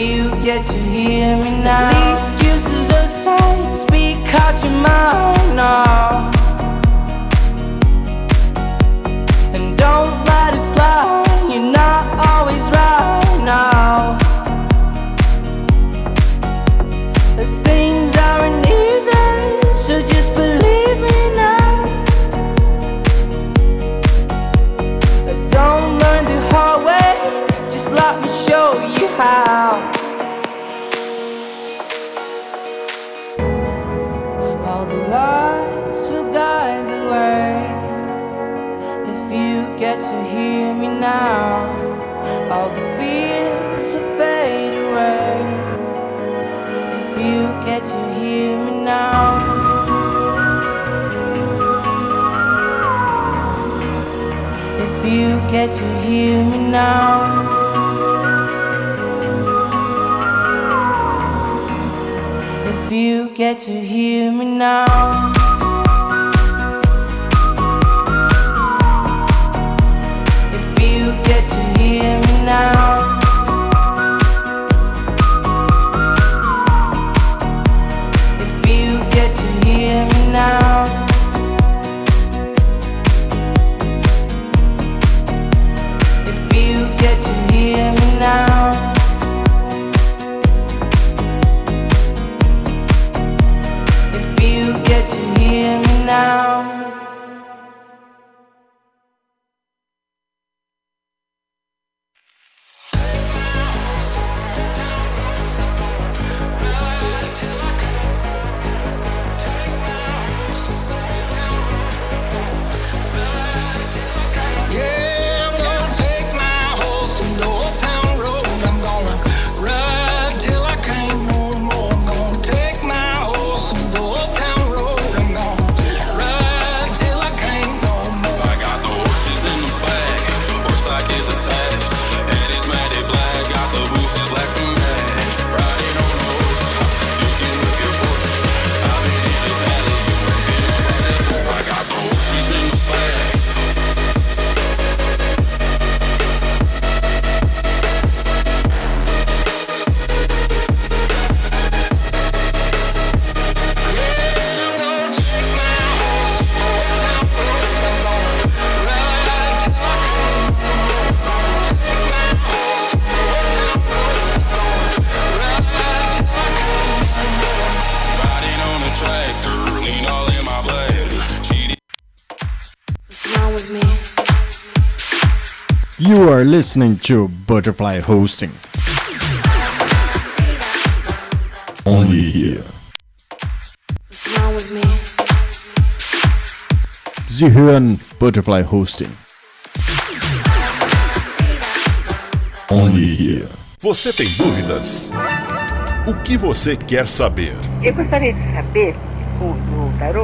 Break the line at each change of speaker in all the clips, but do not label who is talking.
Maybe you get to hear me now. get to hear me now. If you get to hear me now. If you get to hear me now. Listening to Butterfly Hosting. Only here. Sie hören Butterfly Hosting. Only here.
Você tem dúvidas? O que você quer saber?
Eu gostaria de saber,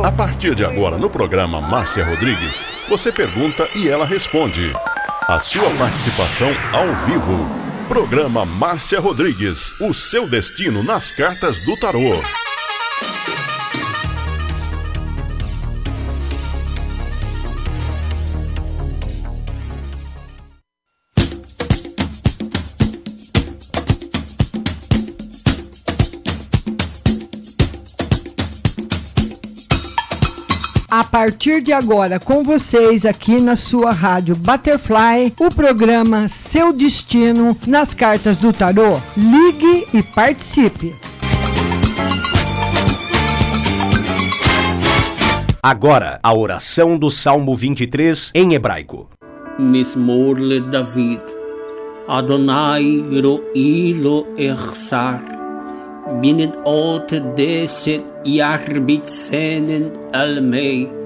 A partir de agora, no programa Márcia Rodrigues, você pergunta e ela responde. A sua participação ao vivo. Programa Márcia Rodrigues, o seu destino nas cartas do tarô.
partir de agora com vocês aqui na sua rádio Butterfly, o programa Seu Destino nas Cartas do Tarô. Ligue e participe.
Agora, a oração do Salmo 23 em hebraico.
Mismor le David. Adonai ro ilo echsar. Binet ot deset yarbit senen almei.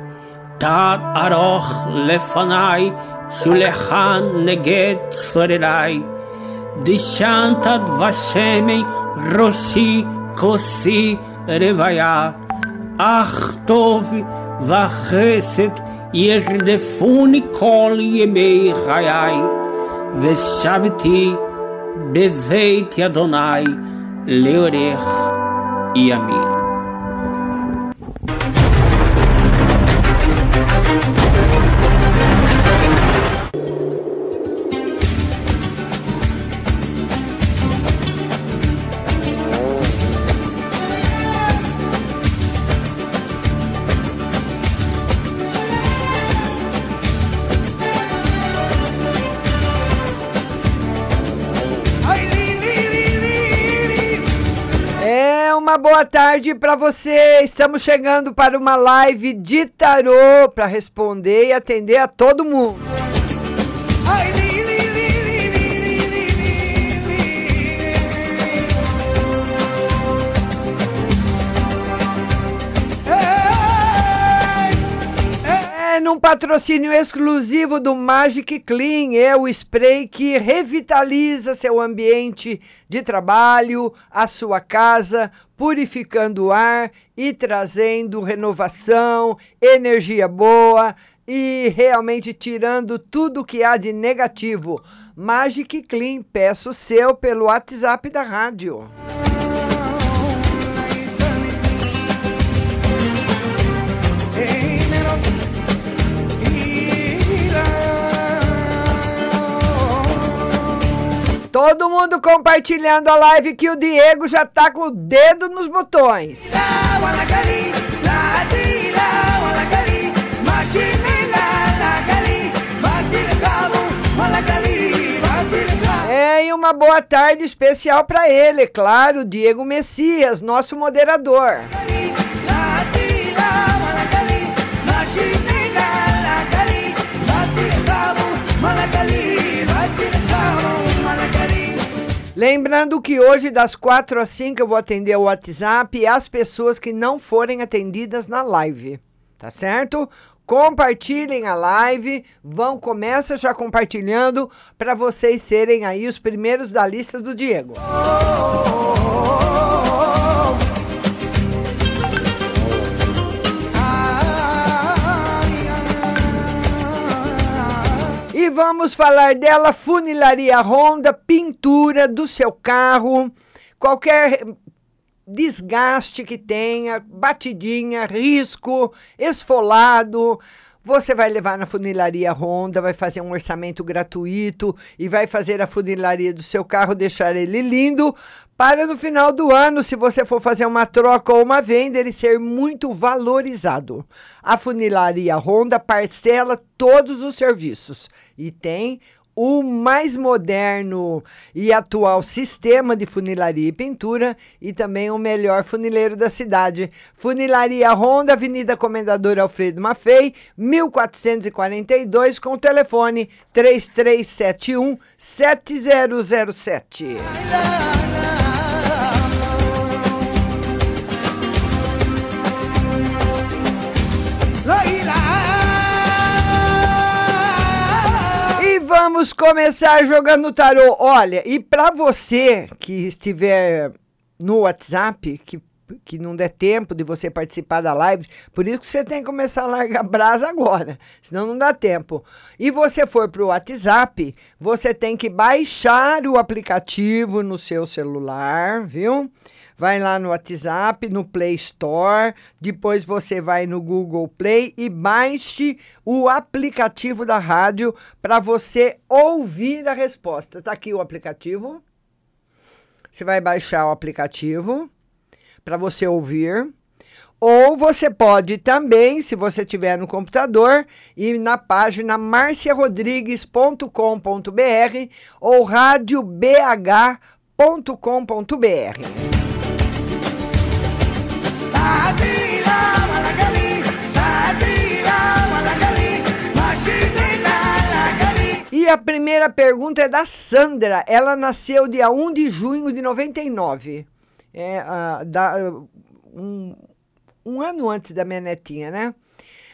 תד ארוך לפניי, שולחן נגד צורריי. דשנת דבשמי ראשי כוסי רוויה. אך טוב וחסד ירדפוני כל ימי חיי, ושבתי בבית אדוני לאורך ימים.
Boa tarde para você. Estamos chegando para uma live de tarô para responder e atender a todo mundo. Num patrocínio exclusivo do Magic Clean, é o spray que revitaliza seu ambiente de trabalho, a sua casa, purificando o ar e trazendo renovação, energia boa e realmente tirando tudo que há de negativo. Magic Clean, peço seu pelo WhatsApp da rádio. Todo mundo compartilhando a live que o Diego já tá com o dedo nos botões. É, e uma boa tarde especial para ele, claro, Diego Messias, nosso moderador. Lembrando que hoje, das 4 às 5, eu vou atender o WhatsApp e as pessoas que não forem atendidas na live. Tá certo? Compartilhem a live, vão, começa já compartilhando para vocês serem aí os primeiros da lista do Diego. E vamos falar dela, funilaria Honda, pintura do seu carro, qualquer desgaste que tenha, batidinha, risco, esfolado, Você vai levar na funilaria Honda, vai fazer um orçamento gratuito e vai fazer a funilaria do seu carro, deixar ele lindo para no final do ano, se você for fazer uma troca ou uma venda, ele ser muito valorizado. A funilaria Honda parcela todos os serviços e tem o mais moderno e atual sistema de funilaria e pintura e também o melhor funileiro da cidade. Funilaria Honda, Avenida Comendador Alfredo Maffei, 1442, com telefone 3371 7007. Vamos começar jogando tarô. Olha, e para você que estiver no WhatsApp, que, que não der tempo de você participar da live, por isso que você tem que começar a largar brasa agora, senão não dá tempo. E você for para o WhatsApp, você tem que baixar o aplicativo no seu celular, viu? Vai lá no WhatsApp, no Play Store, depois você vai no Google Play e baixe o aplicativo da rádio para você ouvir a resposta. Tá aqui o aplicativo. Você vai baixar o aplicativo para você ouvir. Ou você pode também, se você tiver no computador, ir na página marciarodrigues.com.br ou radiobh.com.br. E a primeira pergunta é da Sandra. Ela nasceu dia 1 de junho de 99. É, ah, da, um, um ano antes da minha netinha, né?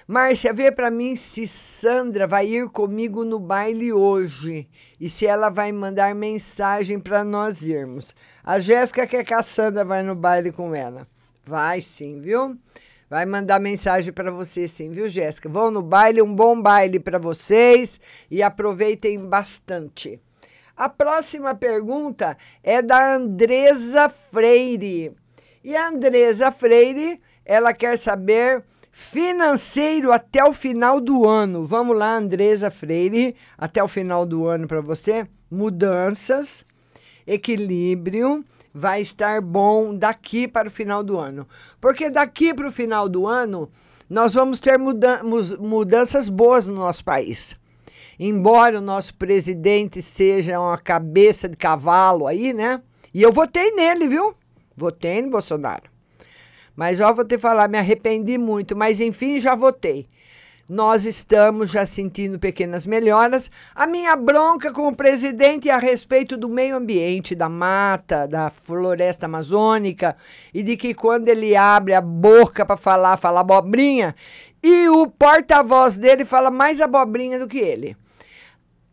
Márcia, vê para mim se Sandra vai ir comigo no baile hoje e se ela vai mandar mensagem para nós irmos. A Jéssica quer que a Sandra vai no baile com ela. Vai sim, viu? Vai mandar mensagem para você sim, viu, Jéssica? Vão no baile, um bom baile para vocês e aproveitem bastante. A próxima pergunta é da Andresa Freire. E a Andresa Freire, ela quer saber financeiro até o final do ano. Vamos lá, Andresa Freire, até o final do ano para você. Mudanças, equilíbrio, vai estar bom daqui para o final do ano. Porque daqui para o final do ano, nós vamos ter mudan mudanças boas no nosso país. Embora o nosso presidente seja uma cabeça de cavalo aí, né? E eu votei nele, viu? Votei no Bolsonaro. Mas ó, vou te falar, me arrependi muito, mas enfim, já votei nós estamos já sentindo pequenas melhoras. A minha bronca com o presidente é a respeito do meio ambiente, da mata, da floresta amazônica, e de que quando ele abre a boca para falar, fala abobrinha, e o porta-voz dele fala mais abobrinha do que ele.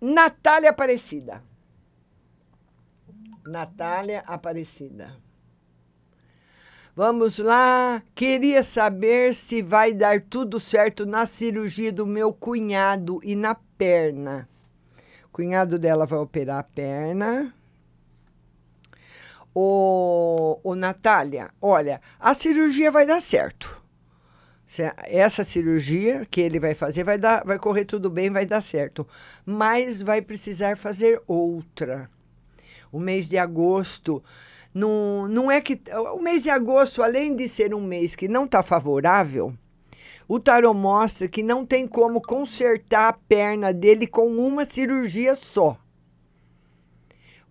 Natália Aparecida. Natália Aparecida. Vamos lá. Queria saber se vai dar tudo certo na cirurgia do meu cunhado e na perna. O cunhado dela vai operar a perna. Ô, ô Natália, olha, a cirurgia vai dar certo. Essa cirurgia que ele vai fazer vai, dar, vai correr tudo bem, vai dar certo. Mas vai precisar fazer outra. O mês de agosto não, não é que. O mês de agosto, além de ser um mês que não está favorável, o tarot mostra que não tem como consertar a perna dele com uma cirurgia só.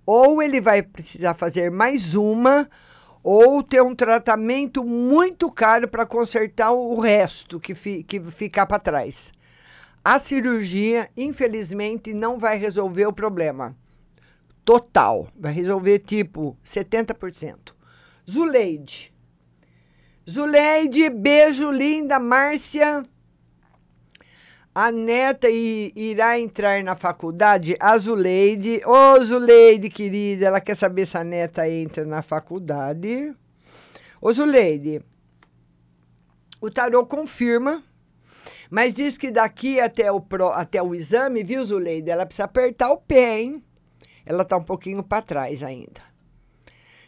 Ou ele vai precisar fazer mais uma, ou ter um tratamento muito caro para consertar o resto que, fi, que ficar para trás. A cirurgia, infelizmente, não vai resolver o problema total. Vai resolver tipo 70%. Zuleide. Zuleide, beijo linda, Márcia. A neta irá entrar na faculdade? A Zuleide. Ô, oh, Zuleide, querida, ela quer saber se a neta entra na faculdade. Ô, Zuleide, o tarô confirma, mas diz que daqui até o, pro, até o exame, viu, Zuleide? Ela precisa apertar o pé, hein? Ela está um pouquinho para trás ainda.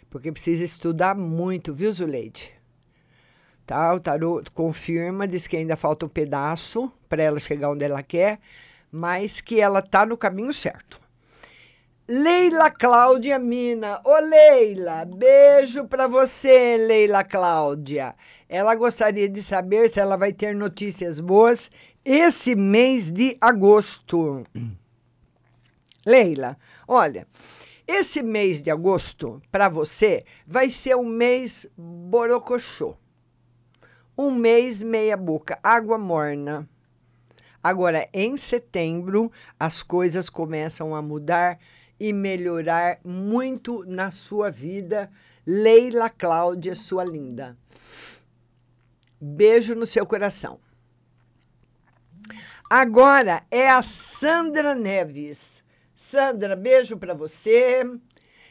Porque precisa estudar muito, viu, Zuleide? Tá, o tarô confirma, diz que ainda falta um pedaço para ela chegar onde ela quer, mas que ela tá no caminho certo. Leila Cláudia Mina. Ô Leila, beijo para você, Leila Cláudia. Ela gostaria de saber se ela vai ter notícias boas esse mês de agosto. Leila, olha, esse mês de agosto para você vai ser um mês borocochô. Um mês meia boca, água morna. Agora, em setembro, as coisas começam a mudar e melhorar muito na sua vida. Leila Cláudia, sua linda. Beijo no seu coração. Agora é a Sandra Neves. Sandra, beijo para você.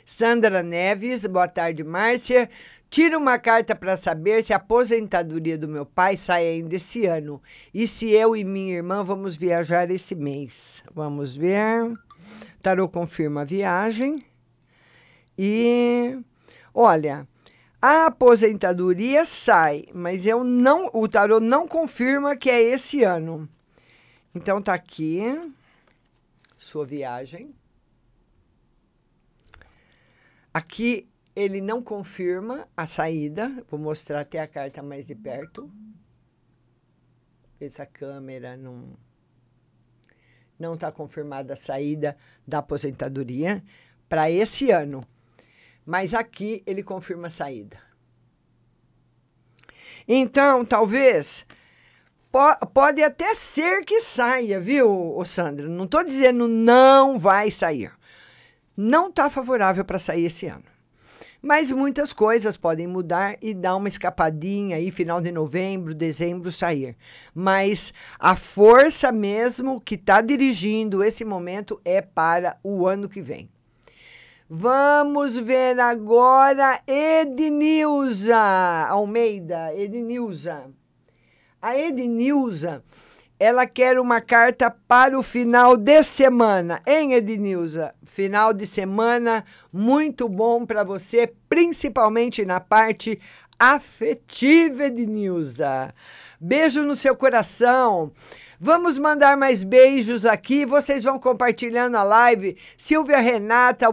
Sandra Neves, boa tarde, Márcia. Tira uma carta para saber se a aposentadoria do meu pai sai ainda esse ano e se eu e minha irmã vamos viajar esse mês. Vamos ver. Tarô confirma a viagem. E olha, a aposentadoria sai, mas eu não, o tarô não confirma que é esse ano. Então tá aqui sua viagem. Aqui ele não confirma a saída. Vou mostrar até a carta mais de perto. Essa câmera não não está confirmada a saída da aposentadoria para esse ano. Mas aqui ele confirma a saída. Então, talvez po pode até ser que saia, viu, Sandra? Não estou dizendo não vai sair. Não está favorável para sair esse ano. Mas muitas coisas podem mudar e dar uma escapadinha aí, final de novembro, dezembro, sair. Mas a força mesmo que está dirigindo esse momento é para o ano que vem. Vamos ver agora Ednilza Almeida. Ednilza. A Ednilza ela quer uma carta para o final de semana, hein, Ednilza? Final de semana muito bom para você, principalmente na parte afetiva, Ednilza. Beijo no seu coração. Vamos mandar mais beijos aqui. Vocês vão compartilhando a live. Silvia Renata,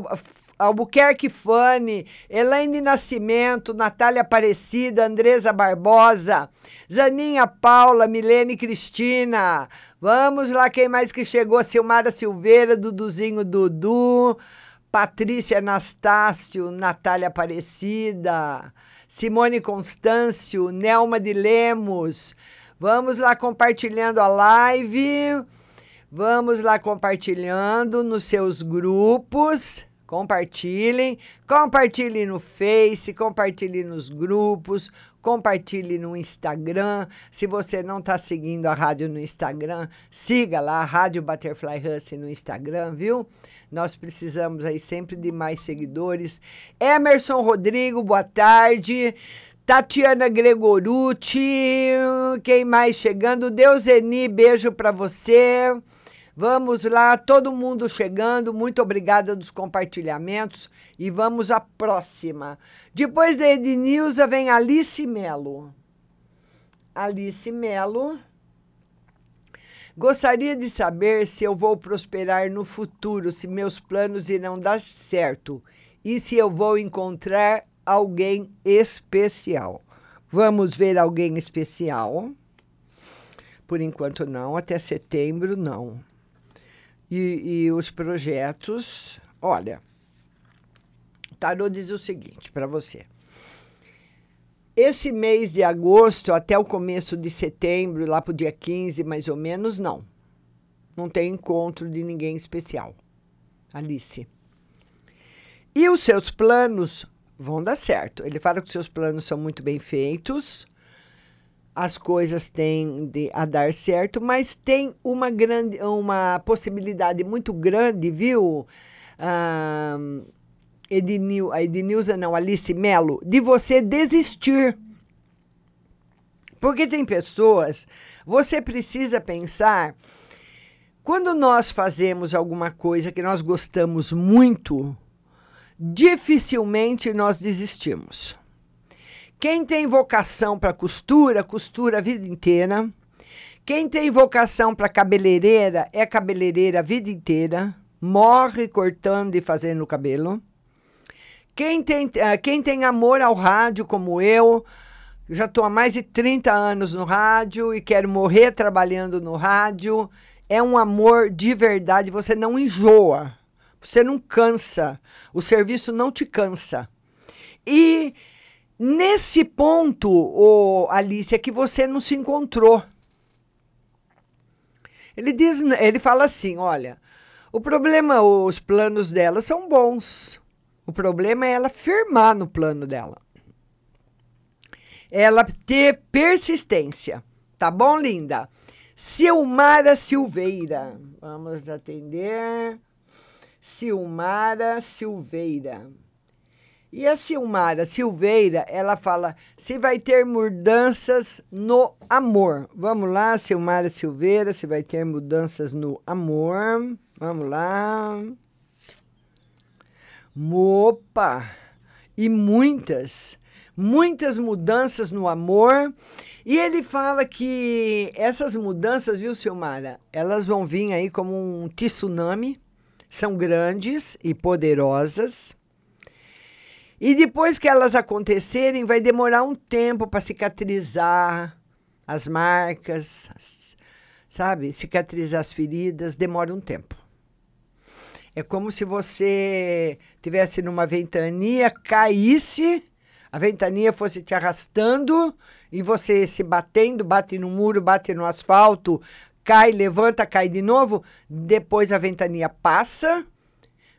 Albuquerque Fane, Elaine Nascimento, Natália Aparecida, Andresa Barbosa, Zaninha Paula, Milene Cristina. Vamos lá, quem mais que chegou? Silmara Silveira, Duduzinho Dudu, Patrícia Anastácio, Natália Aparecida, Simone Constâncio, Nelma de Lemos. Vamos lá compartilhando a live. Vamos lá compartilhando nos seus grupos. Compartilhem, compartilhem no Face, compartilhem nos grupos, compartilhe no Instagram. Se você não está seguindo a rádio no Instagram, siga lá, Rádio Butterfly Hustle no Instagram, viu? Nós precisamos aí sempre de mais seguidores. Emerson Rodrigo, boa tarde. Tatiana Gregorucci, quem mais chegando? Deuseni, beijo para você. Vamos lá, todo mundo chegando. Muito obrigada dos compartilhamentos e vamos à próxima. Depois da Ednilza vem Alice Melo. Alice Melo. Gostaria de saber se eu vou prosperar no futuro, se meus planos irão dar certo e se eu vou encontrar alguém especial. Vamos ver alguém especial. Por enquanto não, até setembro não. E, e os projetos, olha, o tarô diz o seguinte para você. Esse mês de agosto até o começo de setembro, lá para o dia 15 mais ou menos, não. Não tem encontro de ninguém especial. Alice. E os seus planos vão dar certo. Ele fala que os seus planos são muito bem feitos, as coisas tendem a dar certo, mas tem uma grande, uma possibilidade muito grande, viu? Ah, Ednil, Ednilza não, Alice Melo, de você desistir. Porque tem pessoas, você precisa pensar, quando nós fazemos alguma coisa que nós gostamos muito, dificilmente nós desistimos. Quem tem vocação para costura, costura a vida inteira. Quem tem vocação para cabeleireira é cabeleireira a vida inteira, morre cortando e fazendo o cabelo. Quem tem, ah, quem tem amor ao rádio, como eu já estou há mais de 30 anos no rádio e quero morrer trabalhando no rádio. É um amor de verdade, você não enjoa, você não cansa, o serviço não te cansa. E nesse ponto, ô, Alice, é que você não se encontrou. Ele diz, ele fala assim, olha, o problema, os planos dela são bons. O problema é ela firmar no plano dela. Ela ter persistência. Tá bom, linda? Silmara Silveira. Vamos atender. Silmara Silveira. E a Silmara Silveira, ela fala se vai ter mudanças no amor. Vamos lá, Silmara Silveira, se vai ter mudanças no amor. Vamos lá. Opa! E muitas, muitas mudanças no amor. E ele fala que essas mudanças, viu, Silmara? Elas vão vir aí como um tsunami. São grandes e poderosas. E depois que elas acontecerem, vai demorar um tempo para cicatrizar as marcas, sabe? Cicatrizar as feridas, demora um tempo. É como se você tivesse numa ventania, caísse, a ventania fosse te arrastando e você se batendo, bate no muro, bate no asfalto, cai, levanta, cai de novo. Depois a ventania passa,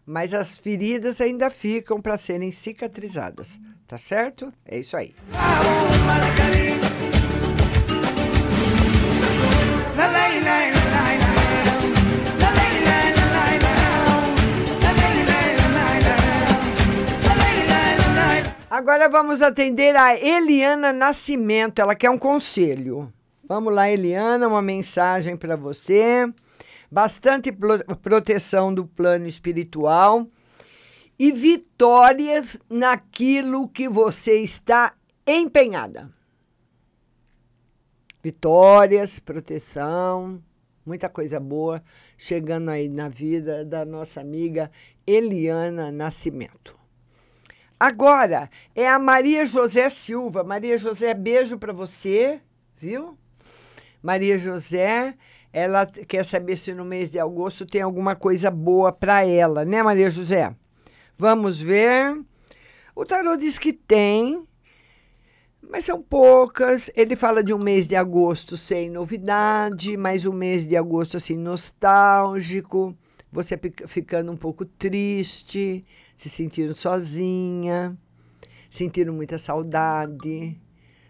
mas as feridas ainda ficam para serem cicatrizadas. Tá certo? É isso aí. Agora vamos atender a Eliana Nascimento. Ela quer um conselho. Vamos lá, Eliana, uma mensagem para você. Bastante proteção do plano espiritual e vitórias naquilo que você está empenhada. Vitórias, proteção, muita coisa boa chegando aí na vida da nossa amiga Eliana Nascimento. Agora é a Maria José Silva. Maria José, beijo para você, viu? Maria José, ela quer saber se no mês de agosto tem alguma coisa boa para ela, né, Maria José? Vamos ver. O tarô diz que tem, mas são poucas. Ele fala de um mês de agosto sem novidade, mas um mês de agosto assim nostálgico, você ficando um pouco triste se sentindo sozinha, sentindo muita saudade.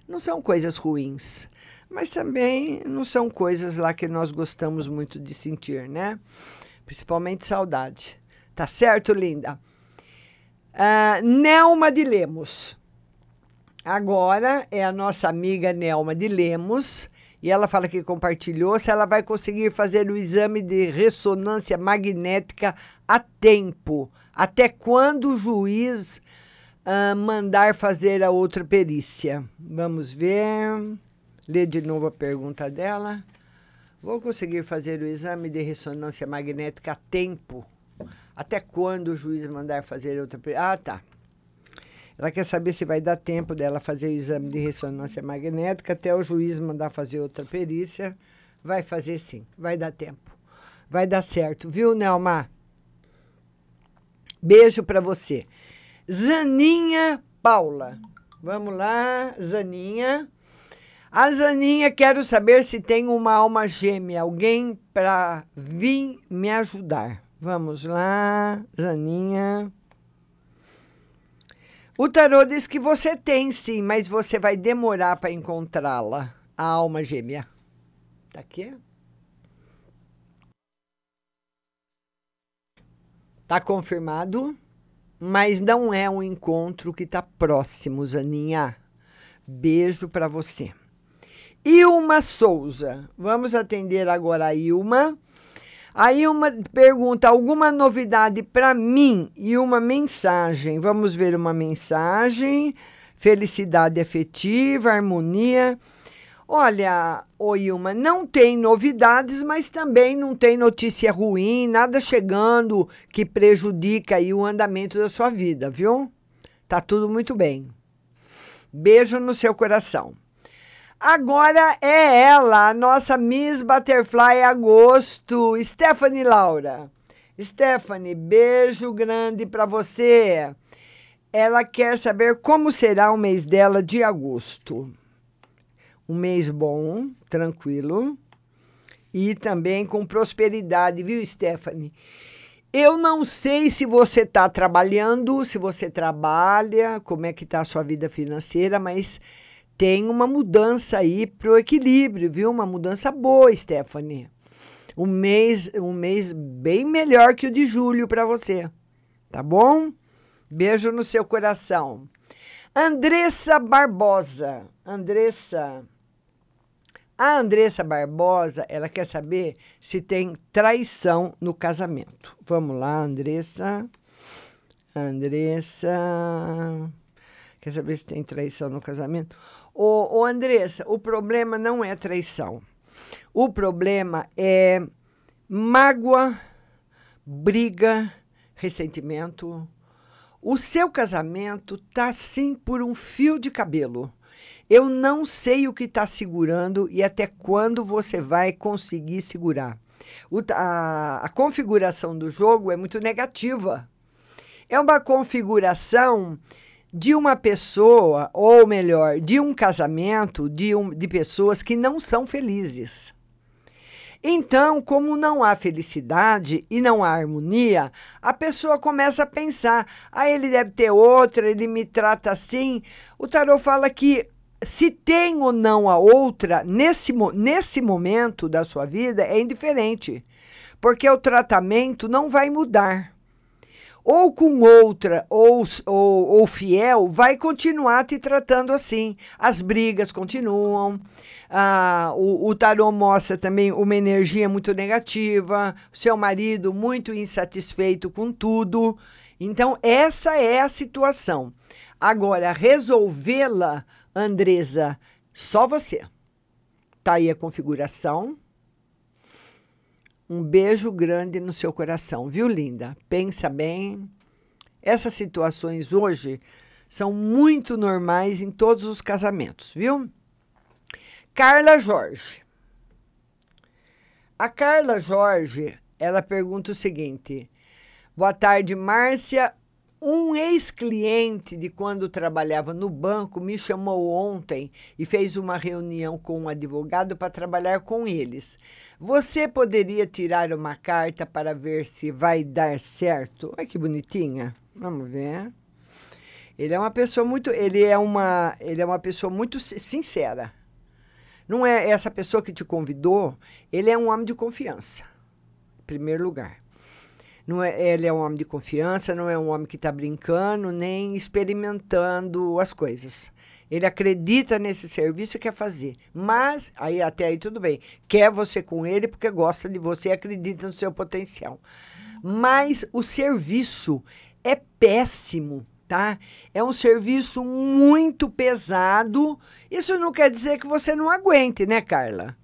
Não são coisas ruins, mas também não são coisas lá que nós gostamos muito de sentir, né? Principalmente saudade. Tá certo, linda? Uh, Nelma de Lemos. Agora é a nossa amiga Nelma de Lemos e ela fala que compartilhou se ela vai conseguir fazer o exame de ressonância magnética a tempo. Até quando o juiz uh, mandar fazer a outra perícia? Vamos ver. Lê de novo a pergunta dela. Vou conseguir fazer o exame de ressonância magnética a tempo? Até quando o juiz mandar fazer outra? Ah, tá. Ela quer saber se vai dar tempo dela fazer o exame de ressonância magnética até o juiz mandar fazer outra perícia. Vai fazer sim, vai dar tempo. Vai dar certo, viu, Nelma? Beijo para você. Zaninha Paula. Vamos lá, Zaninha. A Zaninha, quero saber se tem uma alma gêmea, alguém para vir me ajudar. Vamos lá, Zaninha. O tarô diz que você tem sim, mas você vai demorar para encontrá-la, a alma gêmea. Tá aqui? Tá confirmado, mas não é um encontro que tá próximo, Zaninha. Beijo para você. Ilma Souza. Vamos atender agora a Ilma. Aí uma pergunta, alguma novidade para mim e uma mensagem. Vamos ver uma mensagem. Felicidade afetiva, harmonia. Olha, ô Ilma, não tem novidades, mas também não tem notícia ruim, nada chegando que prejudica aí o andamento da sua vida, viu? Tá tudo muito bem. Beijo no seu coração. Agora é ela, a nossa Miss Butterfly Agosto, Stephanie Laura. Stephanie, beijo grande para você. Ela quer saber como será o mês dela de agosto. Um mês bom, tranquilo e também com prosperidade, viu, Stephanie? Eu não sei se você está trabalhando, se você trabalha, como é que está a sua vida financeira, mas tem uma mudança aí para o equilíbrio, viu? Uma mudança boa, Stephanie. Um mês, um mês bem melhor que o de julho para você, tá bom? Beijo no seu coração. Andressa Barbosa. Andressa. A Andressa Barbosa, ela quer saber se tem traição no casamento. Vamos lá, Andressa. Andressa. Quer saber se tem traição no casamento? Ô, ô Andressa, o problema não é traição. O problema é mágoa, briga, ressentimento. O seu casamento tá sim por um fio de cabelo. Eu não sei o que está segurando e até quando você vai conseguir segurar. O, a, a configuração do jogo é muito negativa. É uma configuração de uma pessoa, ou melhor, de um casamento de, um, de pessoas que não são felizes. Então, como não há felicidade e não há harmonia, a pessoa começa a pensar: ah, ele deve ter outra, ele me trata assim. O tarot fala que se tem ou não a outra, nesse, nesse momento da sua vida, é indiferente, porque o tratamento não vai mudar ou com outra ou, ou, ou, fiel, vai continuar te tratando assim. As brigas continuam. Ah, o, o tarô mostra também uma energia muito negativa, seu marido muito insatisfeito com tudo. Então, essa é a situação. Agora, resolvê-la, Andresa, só você. Tá aí a configuração. Um beijo grande no seu coração, viu, linda? Pensa bem. Essas situações hoje são muito normais em todos os casamentos, viu? Carla Jorge. A Carla Jorge, ela pergunta o seguinte: Boa tarde, Márcia. Um ex-cliente de quando trabalhava no banco me chamou ontem e fez uma reunião com um advogado para trabalhar com eles. Você poderia tirar uma carta para ver se vai dar certo? Olha que bonitinha. Vamos ver. Ele é uma pessoa muito, ele é uma, ele é uma pessoa muito sincera. Não é essa pessoa que te convidou, ele é um homem de confiança. Em primeiro lugar. Não é, ele é um homem de confiança, não é um homem que está brincando, nem experimentando as coisas. Ele acredita nesse serviço e quer fazer. Mas, aí até aí tudo bem. Quer você com ele porque gosta de você e acredita no seu potencial. Mas o serviço é péssimo, tá? É um serviço muito pesado. Isso não quer dizer que você não aguente, né, Carla?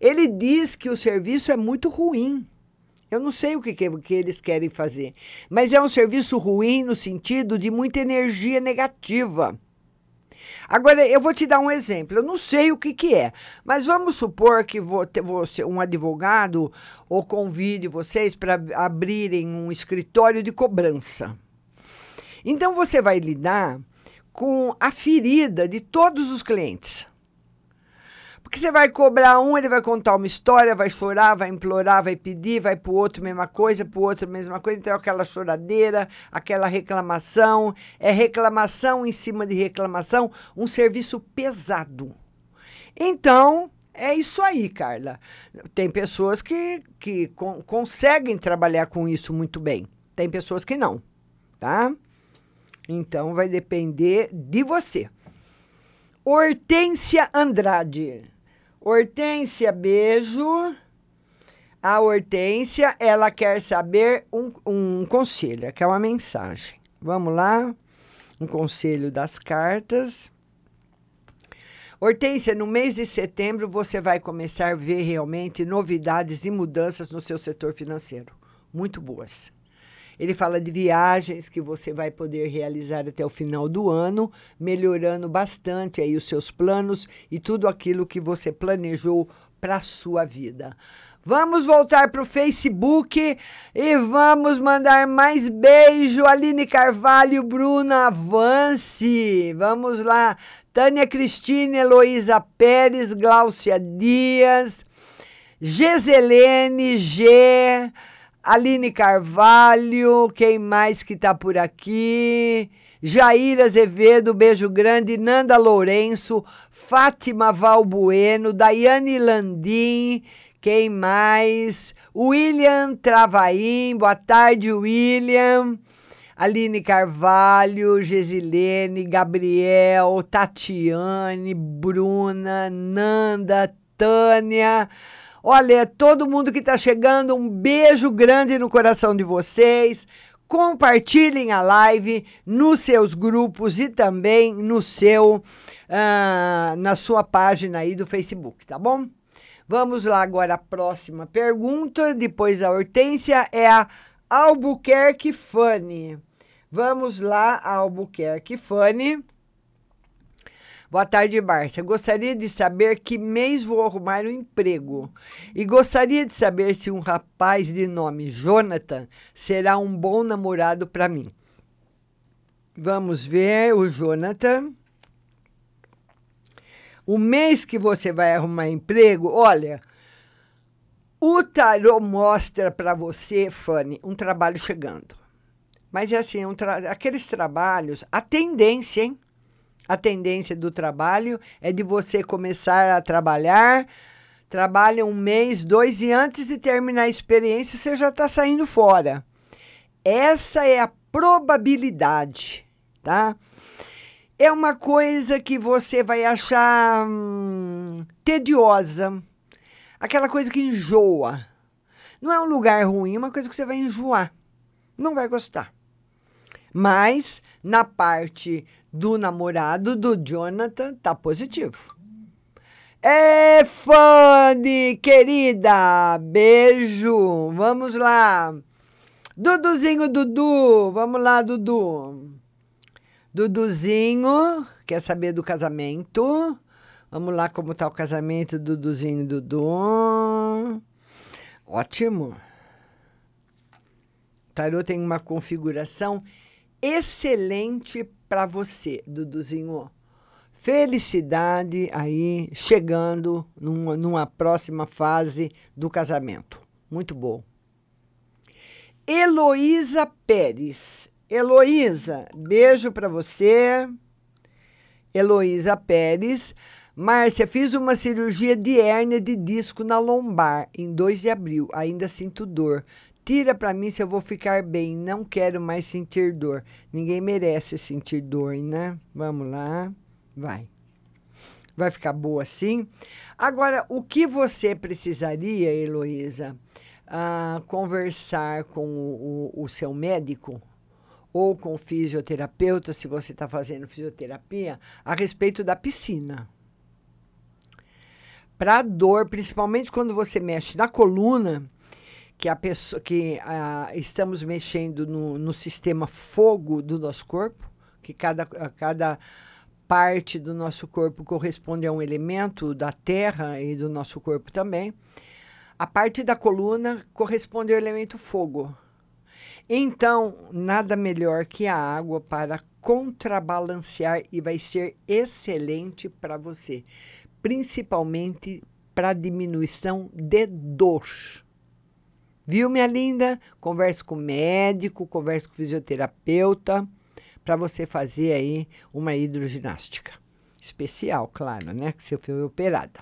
Ele diz que o serviço é muito ruim. Eu não sei o que, que, que, eles querem fazer, mas é um serviço ruim no sentido de muita energia negativa. Agora, eu vou te dar um exemplo. Eu não sei o que, que é, mas vamos supor que você, um advogado ou convide vocês para abrirem um escritório de cobrança. Então, você vai lidar com a ferida de todos os clientes. Porque você vai cobrar um, ele vai contar uma história, vai chorar, vai implorar, vai pedir, vai para o outro mesma coisa, para o outro mesma coisa. Então, é aquela choradeira, aquela reclamação, é reclamação em cima de reclamação, um serviço pesado. Então, é isso aí, Carla. Tem pessoas que, que con conseguem trabalhar com isso muito bem. Tem pessoas que não, tá? Então, vai depender de você. Hortência Andrade. Hortência, beijo. A Hortência, ela quer saber um, um conselho, que é uma mensagem. Vamos lá? Um conselho das cartas. Hortência, no mês de setembro você vai começar a ver realmente novidades e mudanças no seu setor financeiro. Muito boas. Ele fala de viagens que você vai poder realizar até o final do ano, melhorando bastante aí os seus planos e tudo aquilo que você planejou para a sua vida. Vamos voltar para o Facebook e vamos mandar mais beijo. Aline Carvalho, Bruna Avance. Vamos lá. Tânia Cristina, Heloísa Pérez, Gláucia Dias, Geselene G. Aline Carvalho, quem mais que tá por aqui? Jair Azevedo, beijo grande, Nanda Lourenço, Fátima Valbueno, Daiane Landim, quem mais? William Travaim, boa tarde, William. Aline Carvalho, Gesilene, Gabriel, Tatiane, Bruna, Nanda, Tânia. Olha, todo mundo que está chegando, um beijo grande no coração de vocês. Compartilhem a live nos seus grupos e também no seu, uh, na sua página aí do Facebook, tá bom? Vamos lá agora a próxima pergunta, depois a Hortência, é a Albuquerque Fanny. Vamos lá, Albuquerque Fanny. Boa tarde, Márcia. Gostaria de saber que mês vou arrumar um emprego. E gostaria de saber se um rapaz de nome Jonathan será um bom namorado para mim. Vamos ver o Jonathan. O mês que você vai arrumar emprego, olha, o tarô mostra para você, Fanny, um trabalho chegando. Mas é assim, um tra aqueles trabalhos, a tendência, hein? A tendência do trabalho é de você começar a trabalhar, trabalha um mês, dois, e antes de terminar a experiência, você já está saindo fora. Essa é a probabilidade, tá? É uma coisa que você vai achar hum, tediosa, aquela coisa que enjoa. Não é um lugar ruim, é uma coisa que você vai enjoar, não vai gostar. Mas na parte do namorado do Jonathan tá positivo. É, Fanny, querida, beijo. Vamos lá. Duduzinho Dudu, vamos lá, Dudu. Duduzinho, quer saber do casamento? Vamos lá como tá o casamento Duduzinho Dudu. Ótimo. O tarô tem uma configuração excelente para você, Duduzinho. Felicidade aí, chegando numa, numa próxima fase do casamento. Muito bom. Heloísa Pérez. Heloísa, beijo para você. Heloísa Pérez. Márcia, fiz uma cirurgia de hérnia de disco na lombar em 2 de abril. Ainda sinto dor. Tira para mim se eu vou ficar bem. Não quero mais sentir dor. Ninguém merece sentir dor, né? Vamos lá. Vai. Vai ficar boa assim. Agora, o que você precisaria, Heloísa? Ah, conversar com o, o, o seu médico ou com o fisioterapeuta, se você está fazendo fisioterapia, a respeito da piscina. Para dor, principalmente quando você mexe na coluna, que a pessoa que ah, estamos mexendo no, no sistema fogo do nosso corpo, que cada, cada parte do nosso corpo corresponde a um elemento da terra e do nosso corpo também. A parte da coluna corresponde ao elemento fogo. Então, nada melhor que a água para contrabalancear e vai ser excelente para você, principalmente para diminuição de dor. Viu, minha linda? Converse com o médico, converse com o fisioterapeuta para você fazer aí uma hidroginástica. Especial, claro, né? Que você foi operada.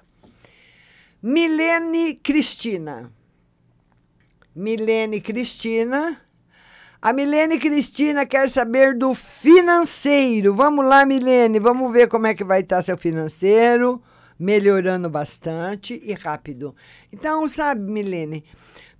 Milene Cristina. Milene Cristina. A Milene Cristina quer saber do financeiro. Vamos lá, Milene, vamos ver como é que vai estar seu financeiro. Melhorando bastante e rápido. Então, sabe, Milene,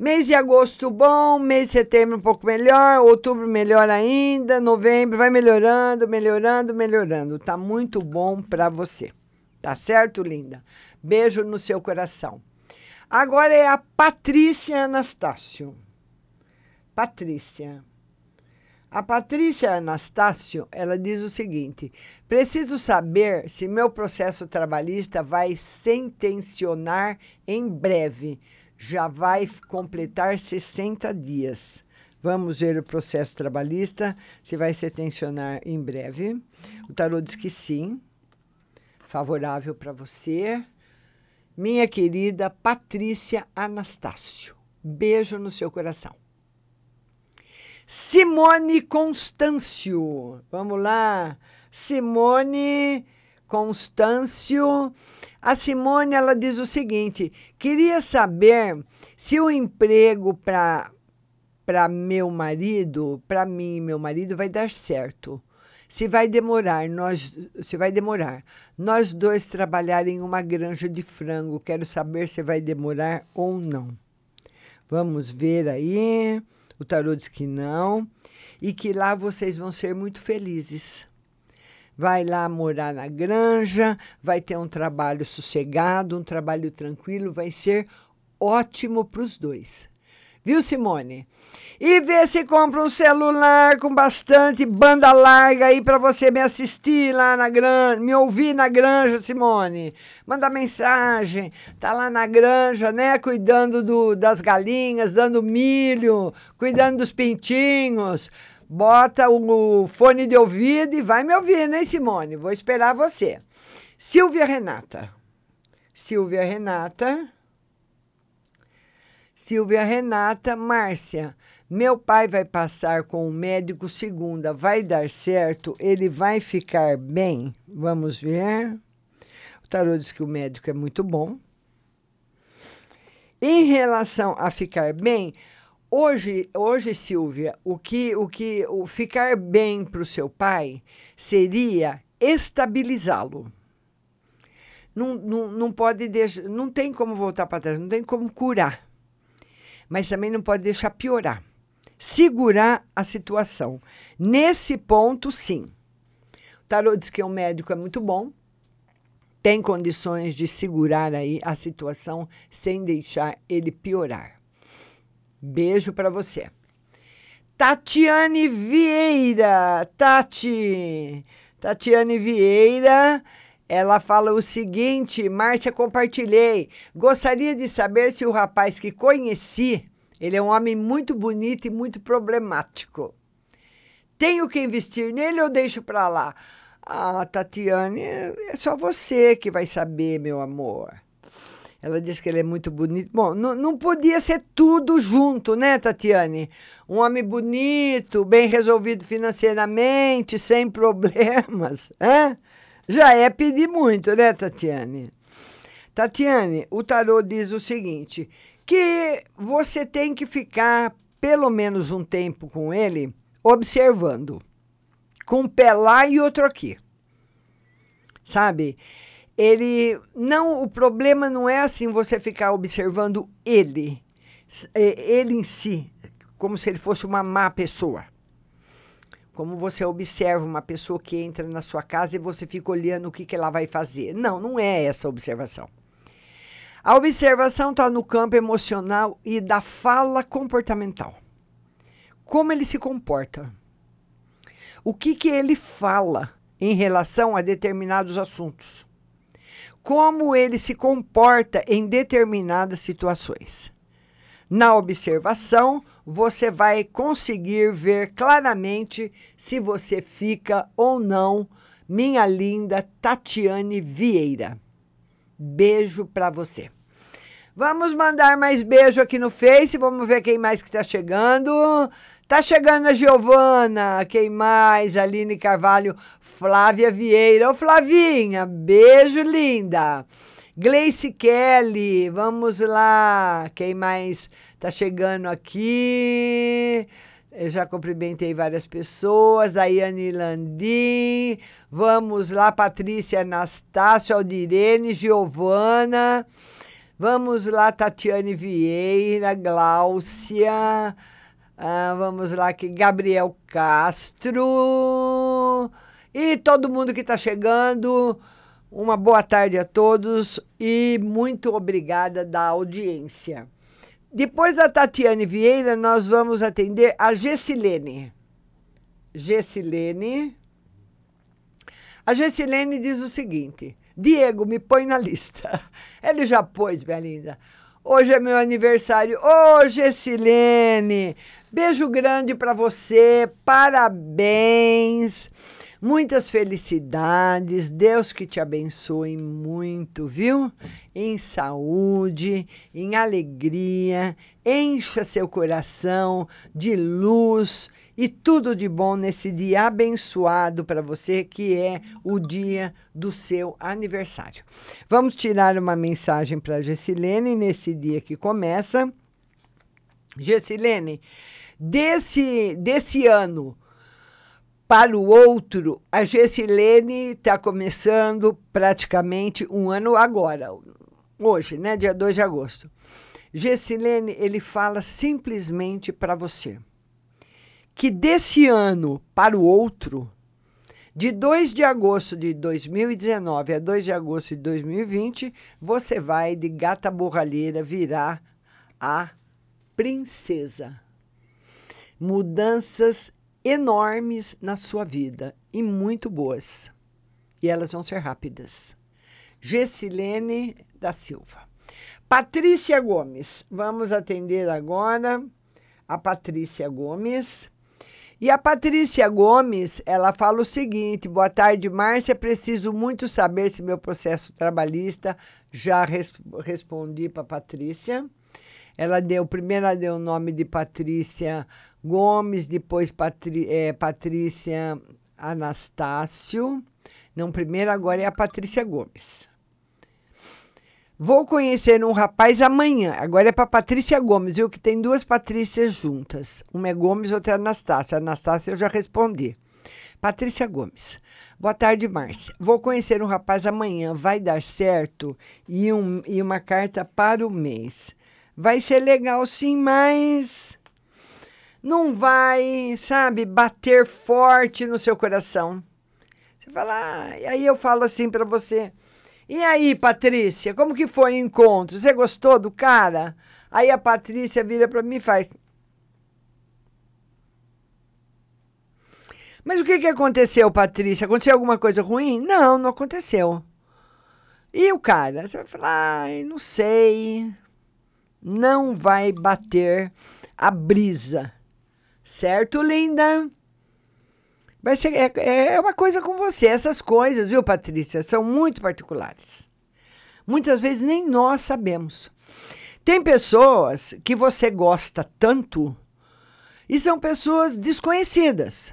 Mês de agosto bom, mês de setembro um pouco melhor, outubro melhor ainda, novembro vai melhorando, melhorando, melhorando. Tá muito bom para você. Tá certo, linda? Beijo no seu coração. Agora é a Patrícia Anastácio. Patrícia. A Patrícia Anastácio, ela diz o seguinte: preciso saber se meu processo trabalhista vai sentenciar em breve. Já vai completar 60 dias. Vamos ver o processo trabalhista, se vai se tensionar em breve. O tarô diz que sim, favorável para você. Minha querida Patrícia Anastácio, beijo no seu coração. Simone Constâncio, vamos lá. Simone Constâncio. A Simone ela diz o seguinte: queria saber se o emprego para meu marido, para mim e meu marido vai dar certo. Se vai demorar, nós se vai demorar. Nós dois trabalhar em uma granja de frango. Quero saber se vai demorar ou não. Vamos ver aí. O tarô diz que não e que lá vocês vão ser muito felizes. Vai lá morar na granja, vai ter um trabalho sossegado, um trabalho tranquilo, vai ser ótimo para os dois. Viu, Simone? E vê se compra um celular com bastante banda larga aí para você me assistir lá na granja, me ouvir na granja, Simone. Manda mensagem, tá lá na granja, né, cuidando do, das galinhas, dando milho, cuidando dos pintinhos. Bota o fone de ouvido e vai me ouvir, né, Simone? Vou esperar você. Silvia Renata. Silvia Renata. Silvia Renata, Márcia. Meu pai vai passar com o médico segunda. Vai dar certo? Ele vai ficar bem? Vamos ver. O tarô diz que o médico é muito bom. Em relação a ficar bem, hoje, hoje Silvia, o que o que o ficar bem para o seu pai seria estabilizá-lo. Não, não, não pode deixar, não tem como voltar para trás, não tem como curar mas também não pode deixar piorar. Segurar a situação. Nesse ponto, sim. O tarô diz que o médico é muito bom, tem condições de segurar aí a situação sem deixar ele piorar. Beijo para você. Tatiane Vieira, Tati. Tatiane Vieira ela fala o seguinte: Márcia, compartilhei. Gostaria de saber se o rapaz que conheci, ele é um homem muito bonito e muito problemático. Tenho que investir nele ou deixo para lá? Ah, Tatiane, é só você que vai saber, meu amor. Ela diz que ele é muito bonito. Bom, não, podia ser tudo junto, né, Tatiane? Um homem bonito, bem resolvido financeiramente, sem problemas. Hein? Já é pedir muito, né, Tatiane? Tatiane, o tarô diz o seguinte: que você tem que ficar pelo menos um tempo com ele observando, com um pé lá e outro aqui. Sabe? Ele não, o problema não é assim você ficar observando ele, ele em si, como se ele fosse uma má pessoa. Como você observa uma pessoa que entra na sua casa e você fica olhando o que, que ela vai fazer. Não, não é essa observação. A observação está no campo emocional e da fala comportamental. Como ele se comporta. O que, que ele fala em relação a determinados assuntos. Como ele se comporta em determinadas situações. Na observação, você vai conseguir ver claramente se você fica ou não, minha linda Tatiane Vieira. Beijo para você. Vamos mandar mais beijo aqui no Face, vamos ver quem mais que tá chegando. Tá chegando a Giovana, quem mais? Aline Carvalho, Flávia Vieira. Ô Flavinha, beijo linda. Gleice Kelly, vamos lá. Quem mais está chegando aqui? Eu já cumprimentei várias pessoas. Daiane Landim, vamos lá. Patrícia Anastácio, Aldirene, Giovana. Vamos lá, Tatiane Vieira, Gláucia. Ah, vamos lá aqui, Gabriel Castro. E todo mundo que está chegando. Uma boa tarde a todos e muito obrigada da audiência. Depois da Tatiane Vieira, nós vamos atender a Gessilene. Gessilene. A Gessilene diz o seguinte: Diego, me põe na lista. Ele já pôs, minha linda. Hoje é meu aniversário. Ô, Gessilene, beijo grande para você. Parabéns. Muitas felicidades, Deus que te abençoe muito, viu? Em saúde, em alegria, encha seu coração de luz e tudo de bom nesse dia abençoado para você, que é o dia do seu aniversário. Vamos tirar uma mensagem para Gessilene nesse dia que começa. Gessilene, desse, desse ano para o outro, a Gessilene está começando praticamente um ano agora, hoje, né, dia 2 de agosto. Gessilene, ele fala simplesmente para você que desse ano para o outro, de 2 de agosto de 2019 a 2 de agosto de 2020, você vai de gata borralheira virar a princesa. Mudanças enormes na sua vida e muito boas. E elas vão ser rápidas. Gessilene da Silva. Patrícia Gomes. Vamos atender agora a Patrícia Gomes. E a Patrícia Gomes, ela fala o seguinte: boa tarde, Márcia. Preciso muito saber se meu processo trabalhista. Já res respondi para Patrícia. Ela deu, primeiro ela deu o nome de Patrícia Gomes, depois Patri, é, Patrícia Anastácio. Não, primeiro agora é a Patrícia Gomes. Vou conhecer um rapaz amanhã. Agora é para Patrícia Gomes, viu? Que tem duas Patrícias juntas. Uma é Gomes, outra é Anastácia. Anastácia eu já respondi. Patrícia Gomes. Boa tarde, Márcia. Vou conhecer um rapaz amanhã. Vai dar certo? E, um, e uma carta para o mês. Vai ser legal sim, mas não vai, sabe, bater forte no seu coração. Você fala, ah, e aí eu falo assim para você. E aí, Patrícia, como que foi o encontro? Você gostou do cara? Aí a Patrícia vira para mim e faz. Mas o que, que aconteceu, Patrícia? Aconteceu alguma coisa ruim? Não, não aconteceu. E o cara? Você vai falar, ai, não sei. Não vai bater a brisa. Certo, linda? Vai ser, é, é uma coisa com você. Essas coisas, viu, Patrícia, são muito particulares. Muitas vezes nem nós sabemos. Tem pessoas que você gosta tanto e são pessoas desconhecidas.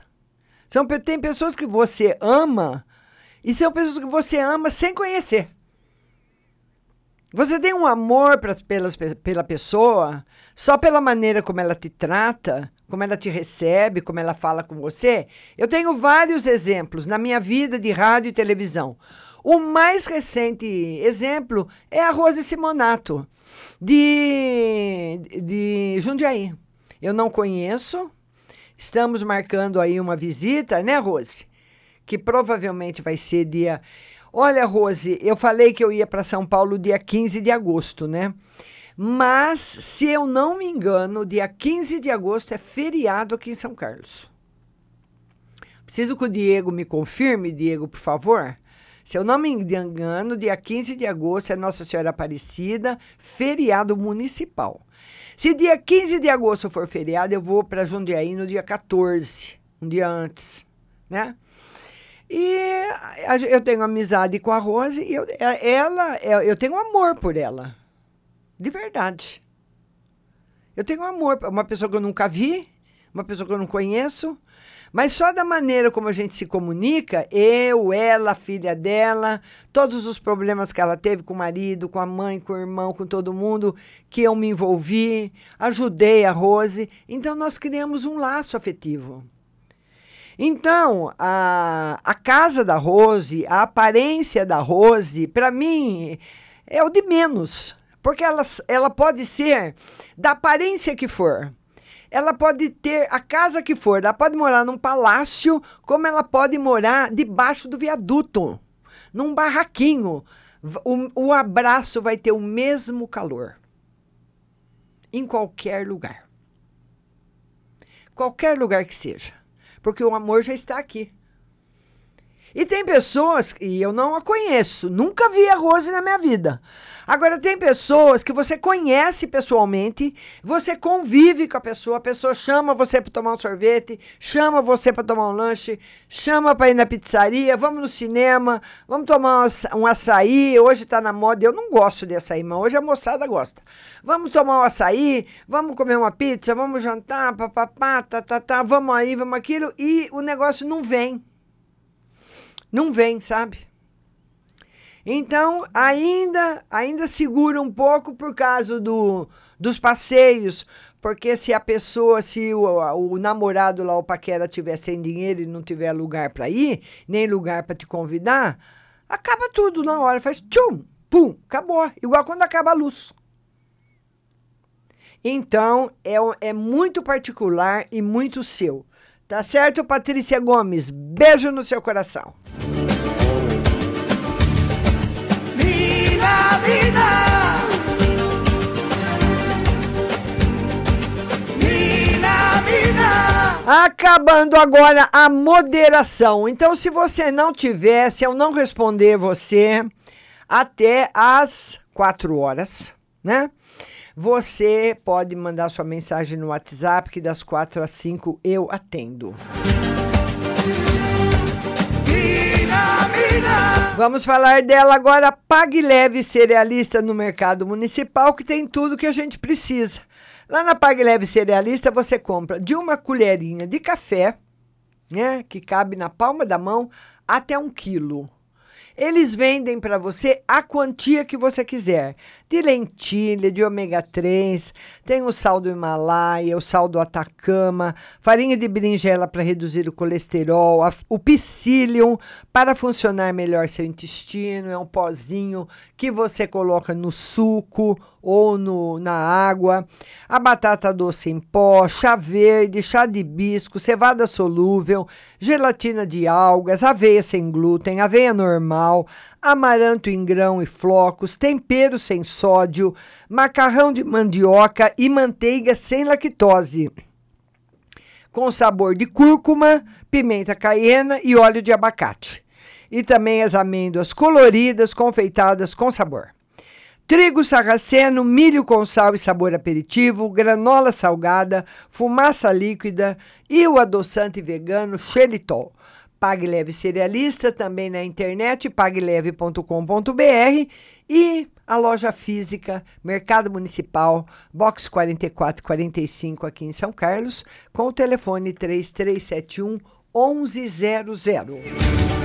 São, tem pessoas que você ama e são pessoas que você ama sem conhecer. Você tem um amor pra, pelas, pela pessoa só pela maneira como ela te trata, como ela te recebe, como ela fala com você. Eu tenho vários exemplos na minha vida de rádio e televisão. O mais recente exemplo é a Rose Simonato, de, de Jundiaí. Eu não conheço, estamos marcando aí uma visita, né, Rose? Que provavelmente vai ser dia Olha, Rose, eu falei que eu ia para São Paulo dia 15 de agosto, né? Mas, se eu não me engano, dia 15 de agosto é feriado aqui em São Carlos. Preciso que o Diego me confirme, Diego, por favor. Se eu não me engano, dia 15 de agosto é Nossa Senhora Aparecida, feriado municipal. Se dia 15 de agosto for feriado, eu vou para Jundiaí no dia 14, um dia antes, né? E eu tenho amizade com a Rose e eu, ela, eu tenho amor por ela. De verdade. Eu tenho amor. Uma pessoa que eu nunca vi, uma pessoa que eu não conheço. Mas só da maneira como a gente se comunica, eu, ela, a filha dela, todos os problemas que ela teve com o marido, com a mãe, com o irmão, com todo mundo, que eu me envolvi, ajudei a Rose. Então nós criamos um laço afetivo. Então, a, a casa da Rose, a aparência da Rose, para mim, é o de menos. Porque ela, ela pode ser da aparência que for. Ela pode ter a casa que for. Ela pode morar num palácio, como ela pode morar debaixo do viaduto. num barraquinho, o, o abraço vai ter o mesmo calor. Em qualquer lugar. Qualquer lugar que seja. Porque o amor já está aqui. E tem pessoas, e eu não a conheço, nunca vi a Rose na minha vida. Agora, tem pessoas que você conhece pessoalmente, você convive com a pessoa, a pessoa chama você para tomar um sorvete, chama você para tomar um lanche, chama para ir na pizzaria, vamos no cinema, vamos tomar um aça- açaí. Hoje está na moda, eu não gosto de açaí, mas hoje a moçada gosta. Vamos tomar um açaí, vamos comer uma pizza, vamos jantar, papapá, tá, tá, tá, vamos aí, vamos aquilo, e o negócio não vem não vem, sabe? Então, ainda ainda segura um pouco por causa do, dos passeios, porque se a pessoa, se o, o namorado lá, o paquera, tiver sem dinheiro e não tiver lugar para ir, nem lugar para te convidar, acaba tudo na hora, faz tchum, pum, acabou. Igual quando acaba a luz. Então, é, é muito particular e muito seu. Tá certo, Patrícia Gomes? Beijo no seu coração. Acabando agora a moderação. Então, se você não tiver, se eu não responder você até às quatro horas, né? Você pode mandar sua mensagem no WhatsApp, que das quatro às cinco eu atendo. Vamos falar dela agora. Pague Leve Cerealista no Mercado Municipal, que tem tudo que a gente precisa. Lá na Pague Leve Cerealista você compra de uma colherinha de café, né, que cabe na palma da mão, até um quilo. Eles vendem para você a quantia que você quiser. De lentilha, de ômega 3, tem o sal do Himalaia, o sal do Atacama, farinha de berinjela para reduzir o colesterol, a- o psyllium para funcionar melhor seu intestino, é um pozinho que você coloca no suco ou no, na água. A batata doce em pó, chá verde, chá de hibisco, cevada solúvel, gelatina de algas, aveia sem glúten, aveia normal, amaranto em grão e flocos, tempero sem sódio, macarrão de mandioca e manteiga sem lactose. Com sabor de cúrcuma, pimenta caiena e óleo de abacate. E também as amêndoas coloridas, confeitadas com sabor. Trigo sarraceno, milho com sal e sabor aperitivo, granola salgada, fumaça líquida e o adoçante vegano xeritol. Pague Leve Cerealista também na internet, pagleve.com.br e a loja física Mercado Municipal, box 4445 aqui em São Carlos, com o telefone 3371 1100.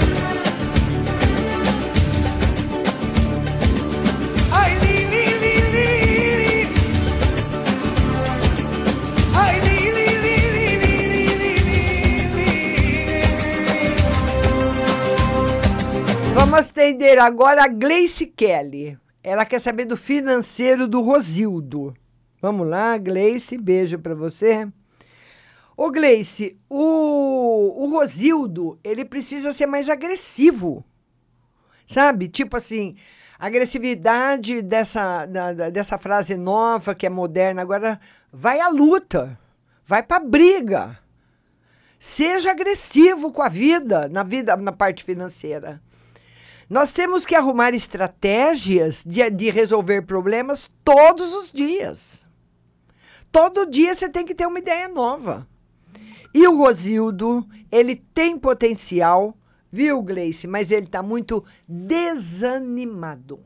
Agora a Gleice Kelly. Ela quer saber do financeiro do Rosildo. Vamos lá, Gleice, beijo para você. Ô Gleice, o, o Rosildo, ele precisa ser mais agressivo. Sabe? Tipo assim, agressividade dessa, da- da- dessa frase nova que é moderna agora, vai à luta, vai pra briga. Seja agressivo com a vida, na vida, na parte financeira. Nós temos que arrumar estratégias de, de resolver problemas todos os dias. Todo dia você tem que ter uma ideia nova. E o Rosildo, ele tem potencial, viu, Gleice? Mas ele está muito desanimado.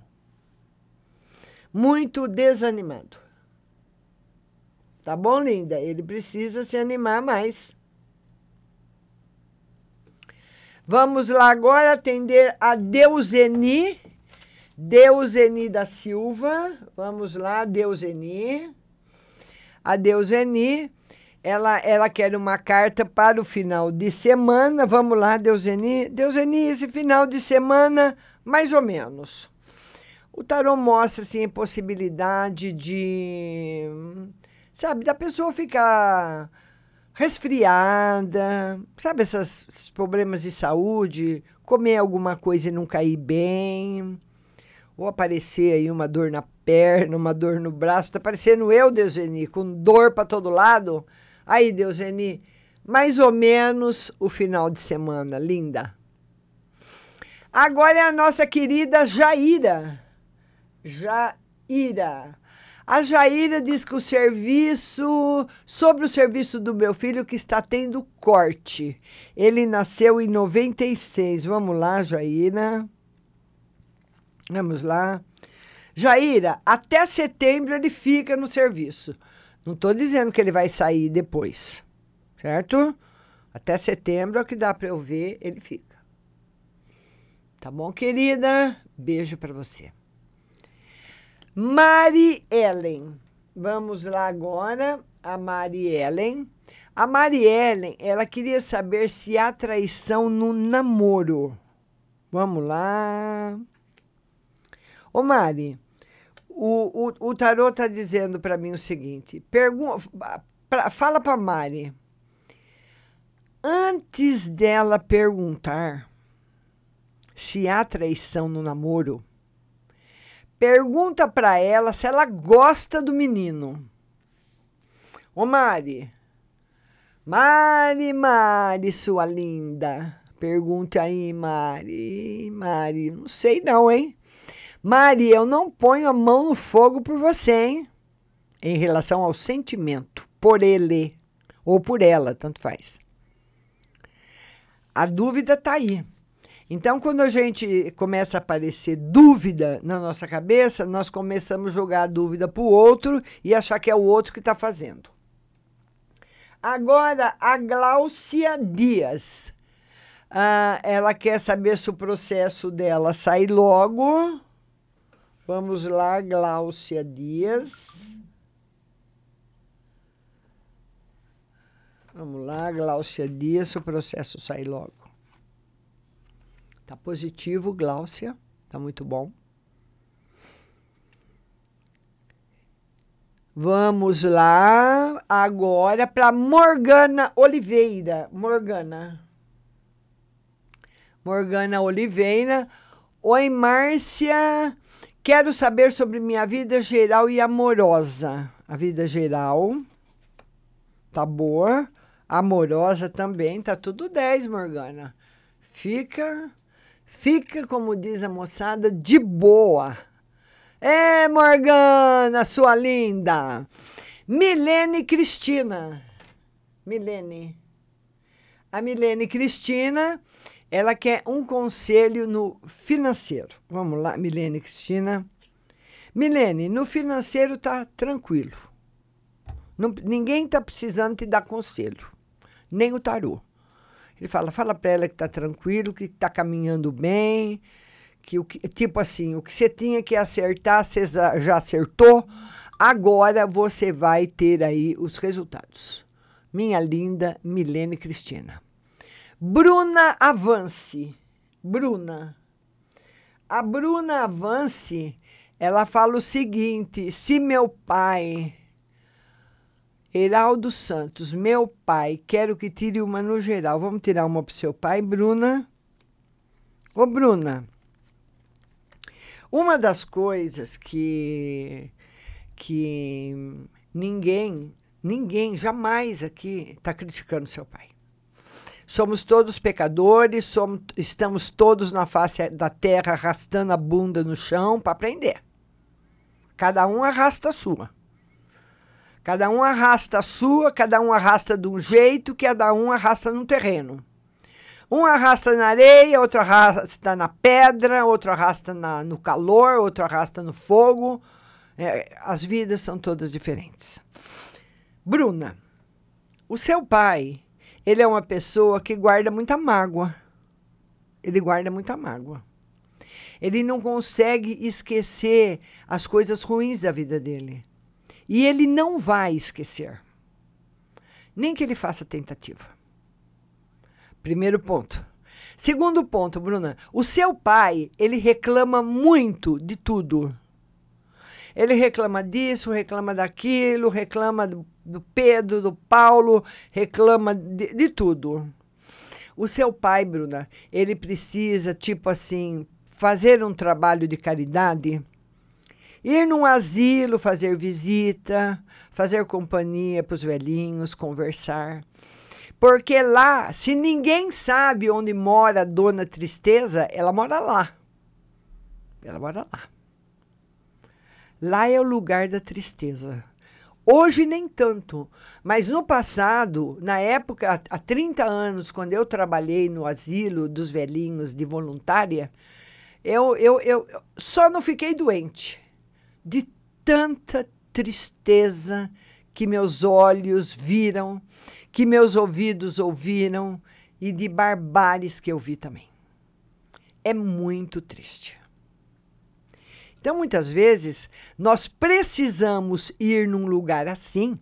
Muito desanimado. Tá bom, linda? Ele precisa se animar mais. Vamos lá agora atender a Deuseni. Deuseni da Silva. Vamos lá, Deuseni. A Deuseni, ela, ela quer uma carta para o final de semana. Vamos lá, Deuseni. Deuseni, esse final de semana, mais ou menos. O tarô mostra assim, a possibilidade de, sabe, da pessoa ficar resfriada, sabe esses problemas de saúde, comer alguma coisa e não cair bem, ou aparecer aí uma dor na perna, uma dor no braço, tá parecendo eu, Deuseni, com dor para todo lado. Aí, Deuseni, mais ou menos o final de semana, linda. Agora é a nossa querida Jaira. Jaira. A Jaira diz que o serviço, sobre o serviço do meu filho que está tendo corte. Ele nasceu em 96. Vamos lá, Jaira. Vamos lá. Jaira, até setembro ele fica no serviço. Não estou dizendo que ele vai sair depois, certo? Até setembro é o que dá para eu ver, ele fica. Tá bom, querida? Beijo para você. Mari Ellen. Vamos lá agora, a Mari Ellen. A Mari Ellen, ela queria saber se há traição no namoro. Vamos lá. Ô Mari, o, o, o tarô tá dizendo para mim o seguinte: pergun pra, fala para Mari. Antes dela perguntar se há traição no namoro, pergunta para ela se ela gosta do menino. Ô Mari, Mari, Mari, sua linda. Pergunta aí, Mari. Mari, não sei não, hein? Mari, eu não ponho a mão no fogo por você, hein? Em relação ao sentimento, por ele ou por ela, tanto faz. A dúvida tá aí. Então, quando a gente começa a aparecer dúvida na nossa cabeça, nós começamos a jogar a dúvida para o outro e achar que é o outro que está fazendo. Agora, a Gláucia Dias. Ah, ela quer saber se o processo dela sai logo. Vamos lá, Gláucia Dias. Vamos lá, Gláucia Dias, o processo sai logo. Tá positivo, Gláucia. Tá muito bom. Vamos lá agora para Morgana Oliveira. Morgana. Morgana Oliveira. Oi, Márcia. Quero saber sobre minha vida geral e amorosa. A vida geral tá boa. Amorosa também, tá tudo 10, Morgana. Fica, fica, como diz a moçada, de boa. É, Morgana, sua linda. Milene Cristina. Milene. A Milene Cristina, ela quer um conselho no financeiro. Vamos lá, Milene Cristina. Milene, no financeiro tá tranquilo. Não, ninguém tá precisando te dar conselho, nem o tarô. Ele fala, fala para ela que tá tranquilo, que tá caminhando bem, que o que, tipo assim, o que você tinha que acertar, você já acertou. Agora você vai ter aí os resultados. Minha linda Milene Cristina. Bruna Avance. Bruna. A Bruna Avance, ela fala o seguinte: se meu pai, Heraldo Santos, meu pai, quero que tire uma no geral. Vamos tirar uma para o seu pai, Bruna? Ô, Bruna, uma das coisas que, que ninguém, ninguém jamais aqui está criticando seu pai. Somos todos pecadores, somos, estamos todos na face da terra arrastando a bunda no chão para aprender. Cada um arrasta a sua. Cada um arrasta a sua, cada um arrasta de um jeito, cada um arrasta num terreno. Um arrasta na areia, outro arrasta na pedra, outro arrasta na, no calor, outro arrasta no fogo. É, as vidas são todas diferentes. Bruna, o seu pai, ele é uma pessoa que guarda muita mágoa. Ele guarda muita mágoa. Ele não consegue esquecer as coisas ruins da vida dele. E ele não vai esquecer. Nem que ele faça tentativa. Primeiro ponto. Segundo ponto, Bruna, o seu pai, ele reclama muito de tudo. Ele reclama disso, reclama daquilo, reclama do, do Pedro, do Paulo, reclama de, de tudo. O seu pai, Bruna, ele precisa, tipo assim, fazer um trabalho de caridade, ir num asilo, fazer visita, fazer companhia para os velhinhos, conversar. Porque lá, se ninguém sabe onde mora a dona Tristeza, ela mora lá. Ela mora lá. Lá é o lugar da tristeza. Hoje nem tanto, mas no passado, na época, há 30 anos, quando eu trabalhei no asilo dos velhinhos de voluntária, eu, eu, eu só não fiquei doente de tanta tristeza que meus olhos viram, que meus ouvidos ouviram e de barbáries que eu vi também. É muito triste. Então, muitas vezes, nós precisamos ir num lugar assim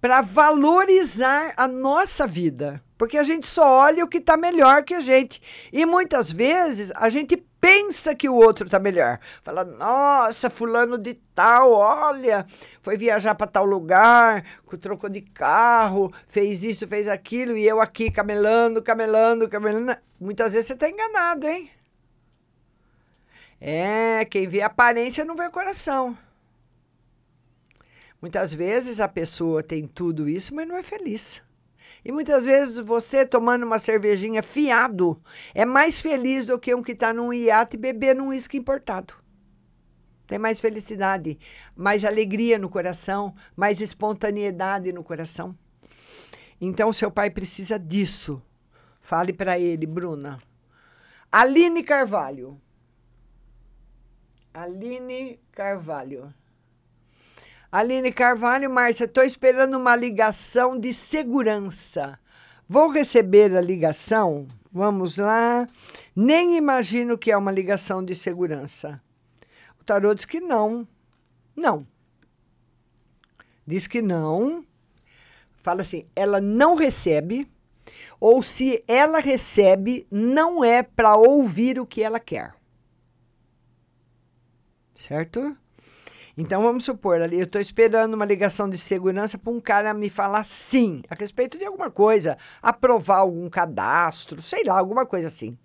para valorizar a nossa vida, porque a gente só olha o que está melhor que a gente. E muitas vezes a gente pensa que o outro está melhor. Fala, nossa, fulano de tal, olha, foi viajar para tal lugar, trocou de carro, fez isso, fez aquilo, e eu aqui camelando, camelando, camelando. Muitas vezes você está enganado, hein? É, quem vê a aparência não vê o coração. Muitas vezes a pessoa tem tudo isso, mas não é feliz. E muitas vezes você tomando uma cervejinha fiado é mais feliz do que um que está num iate bebendo um uísque importado. Tem mais felicidade, mais alegria no coração, mais espontaneidade no coração. Então, seu pai precisa disso. Fale para ele, Bruna. Aline Carvalho. Aline Carvalho. Aline Carvalho, Márcia, estou esperando uma ligação de segurança. Vou receber a ligação? Vamos lá. Nem imagino que é uma ligação de segurança. O tarô diz que não. Não. Diz que não. Fala assim, ela não recebe, ou se ela recebe, não é para ouvir o que ela quer certo? Então vamos supor, ali eu estou esperando uma ligação de segurança para um cara me falar sim a respeito de alguma coisa, aprovar algum cadastro, sei lá, alguma coisa assim.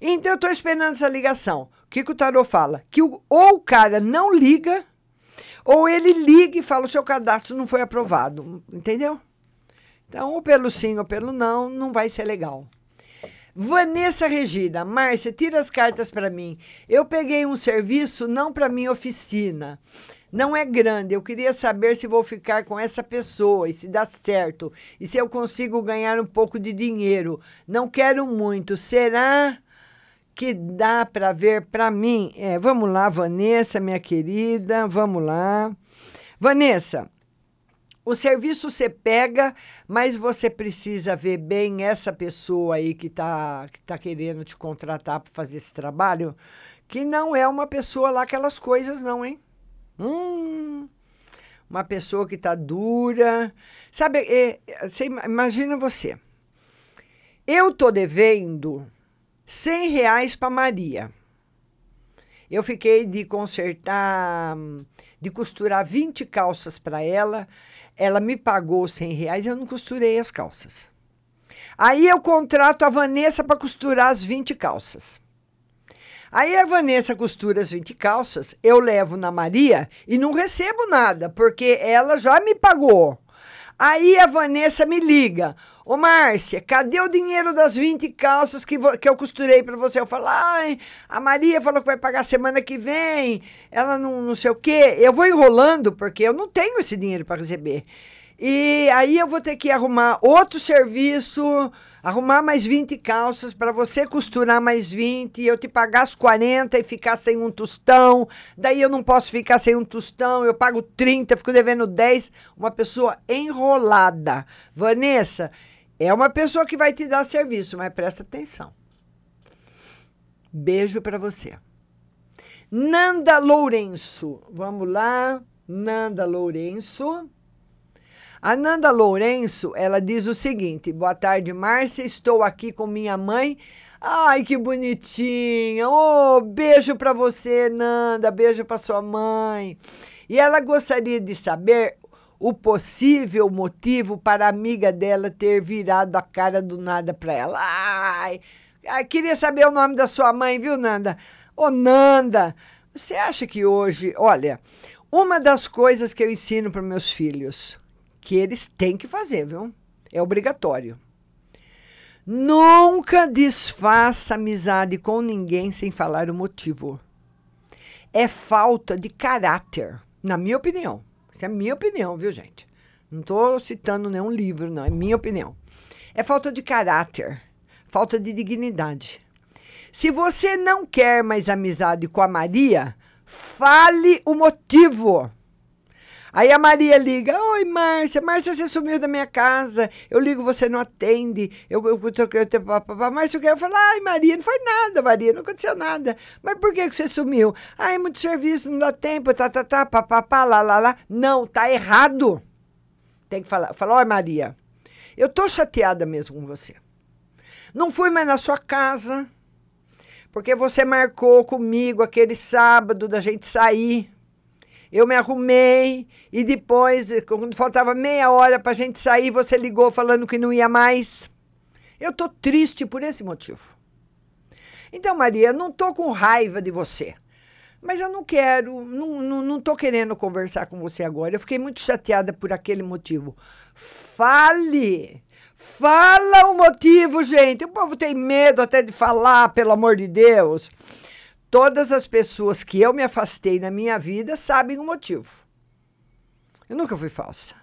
Então eu estou esperando essa ligação. O que, que o tarot fala? Que o, ou o cara não liga, ou ele liga e fala o seu cadastro não foi aprovado, entendeu? Então, ou pelo sim ou pelo não, não vai ser legal. Vanessa Regina, Márcia, tira as cartas para mim. Eu peguei um serviço não para minha oficina. Não é grande. Eu queria saber se vou ficar com essa pessoa e se dá certo e se eu consigo ganhar um pouco de dinheiro. Não quero muito. Será que dá para ver para mim? É, vamos lá, Vanessa, minha querida. Vamos lá. Vanessa, o serviço você pega, mas você precisa ver bem essa pessoa aí que está que tá querendo te contratar para fazer esse trabalho, que não é uma pessoa lá aquelas coisas não, hein? Hum, uma pessoa que está dura. Sabe, é, você, imagina você. Eu tô devendo 100 reais para Maria. Eu fiquei de consertar, de costurar 20 calças para ela ela me pagou 100 reais e eu não costurei as calças. Aí eu contrato a Vanessa para costurar as 20 calças. Aí a Vanessa costura as 20 calças, eu levo na Maria e não recebo nada, porque ela já me pagou. Aí a Vanessa me liga. Ô Márcia, cadê o dinheiro das 20 calças que, que eu costurei para você? Eu falo, ai, a Maria falou que vai pagar semana que vem, ela não, não sei o quê. Eu vou enrolando porque eu não tenho esse dinheiro para receber. E aí eu vou ter que arrumar outro serviço, arrumar mais 20 calças para você costurar mais 20, eu te pagar as 40 e ficar sem um tostão. Daí eu não posso ficar sem um tostão, eu pago 30, fico devendo 10. Uma pessoa enrolada. Vanessa, é uma pessoa que vai te dar serviço, mas presta atenção. Beijo para você. Nanda Lourenço, vamos lá. Nanda Lourenço. A Nanda Lourenço, ela diz o seguinte: Boa tarde, Márcia. Estou aqui com minha mãe. Ai, que bonitinha. Oh, beijo para você, Nanda. Beijo para sua mãe. E ela gostaria de saber o possível motivo para a amiga dela ter virado a cara do nada para ela. Ai, queria saber o nome da sua mãe, viu, Nanda? Ô, Nanda, você acha que hoje, olha, uma das coisas que eu ensino para meus filhos, que eles têm que fazer, viu? É obrigatório. Nunca desfaça amizade com ninguém sem falar o motivo. É falta de caráter, na minha opinião. Isso é minha opinião, viu, gente? Não estou citando nenhum livro, não. É minha opinião. É falta de caráter, falta de dignidade. Se você não quer mais amizade com a Maria, fale o motivo. Aí a Maria liga: Oi, Márcia, Márcia, você sumiu da minha casa. Eu ligo, você não atende. Eu, eu, eu, eu, eu Márcia, eu quero falar: Ai, Maria, não foi nada, Maria, não aconteceu nada. Mas por que, que você sumiu? Ai, muito serviço, não dá tempo, tá, tá, tá, papapá, lá, lá, lá. Não, tá errado. Tem que falar: Fala, Oi, Maria, eu tô chateada mesmo com você. Não fui mais na sua casa, porque você marcou comigo aquele sábado da gente sair. Eu me arrumei e depois, quando faltava meia hora para a gente sair, você ligou falando que não ia mais. Eu tô triste por esse motivo. Então, Maria, não tô com raiva de você. Mas eu não quero, não, não, tô querendo conversar com você agora. Eu fiquei muito chateada por aquele motivo. Fale! Fala o motivo, gente. O povo tem medo até de falar, pelo amor de Deus. Todas as pessoas que eu me afastei na minha vida sabem o motivo. Eu nunca fui falsa.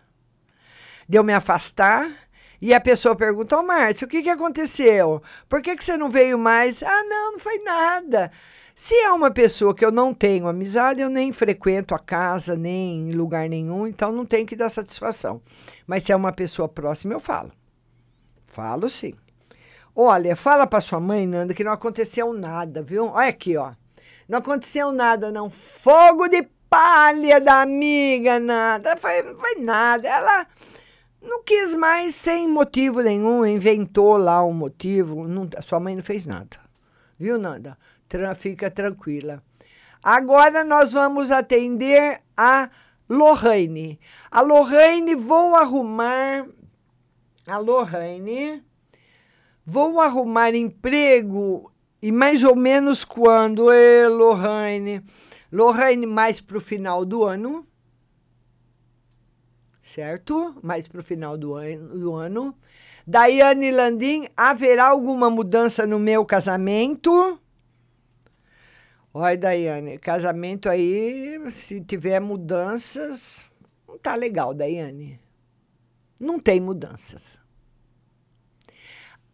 De eu me afastar e a pessoa pergunta: Ô oh, Márcio, o que, que aconteceu? Por que, que você não veio mais? Ah, não, não foi nada. Se é uma pessoa que eu não tenho amizade, eu nem frequento a casa, nem em lugar nenhum, então não tenho que dar satisfação. Mas se é uma pessoa próxima, eu falo. Falo sim. Olha, fala para sua mãe, Nanda, que não aconteceu nada, viu? Olha aqui, ó. Não aconteceu nada, não. Fogo de palha da amiga, nada. Foi, foi nada. Ela não quis mais sem motivo nenhum, inventou lá um motivo. Não, sua mãe não fez nada. Viu, Nanda? Fica tranquila. Agora nós vamos atender a Lorraine. A Lorraine, vou arrumar. A Lorraine, vou arrumar emprego e mais ou menos quando, é, Lohane? Lohane, mais para o final do ano. Certo? Mais para o final do ano, do ano. Daiane Landim, haverá alguma mudança no meu casamento? Olha, Daiane, casamento aí, se tiver mudanças, não tá legal, Daiane. Não tem mudanças.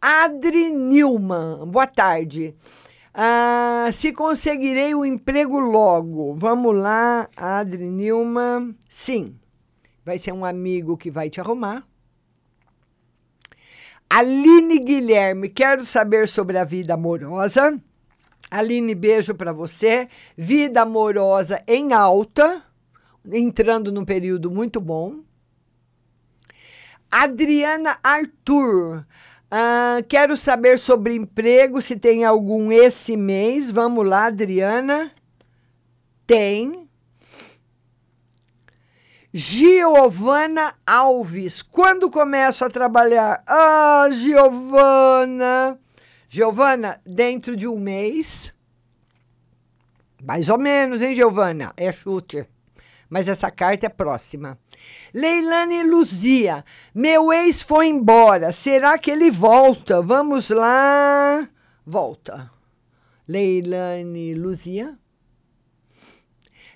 Adri Nilman, boa tarde. Ah, se conseguirei o emprego logo. Vamos lá, Adri Nilman. Sim, vai ser um amigo que vai te arrumar. Aline Guilherme, quero saber sobre a vida amorosa. Aline, beijo para você. Vida amorosa em alta, entrando num período muito bom. Adriana Arthur, ah, quero saber sobre emprego, se tem algum esse mês. Vamos lá, Adriana. Tem. Giovana Alves. Quando começo a trabalhar? Ah, Giovana. Giovana, dentro de um mês. Mais ou menos, hein, Giovana? É chute mas essa carta é próxima. Leilane Luzia, meu ex foi embora. Será que ele volta? Vamos lá. Volta. Leilane Luzia.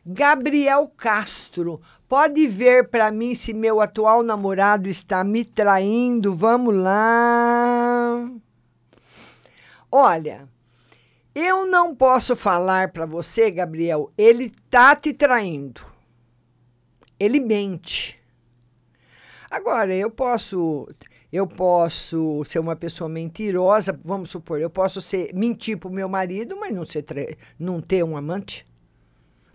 Gabriel Castro, pode ver para mim se meu atual namorado está me traindo? Vamos lá. Olha, eu não posso falar para você, Gabriel, ele tá te traindo ele mente. Agora, eu posso eu posso ser uma pessoa mentirosa, vamos supor, eu posso ser mentir para o meu marido, mas não, ser não ter um amante.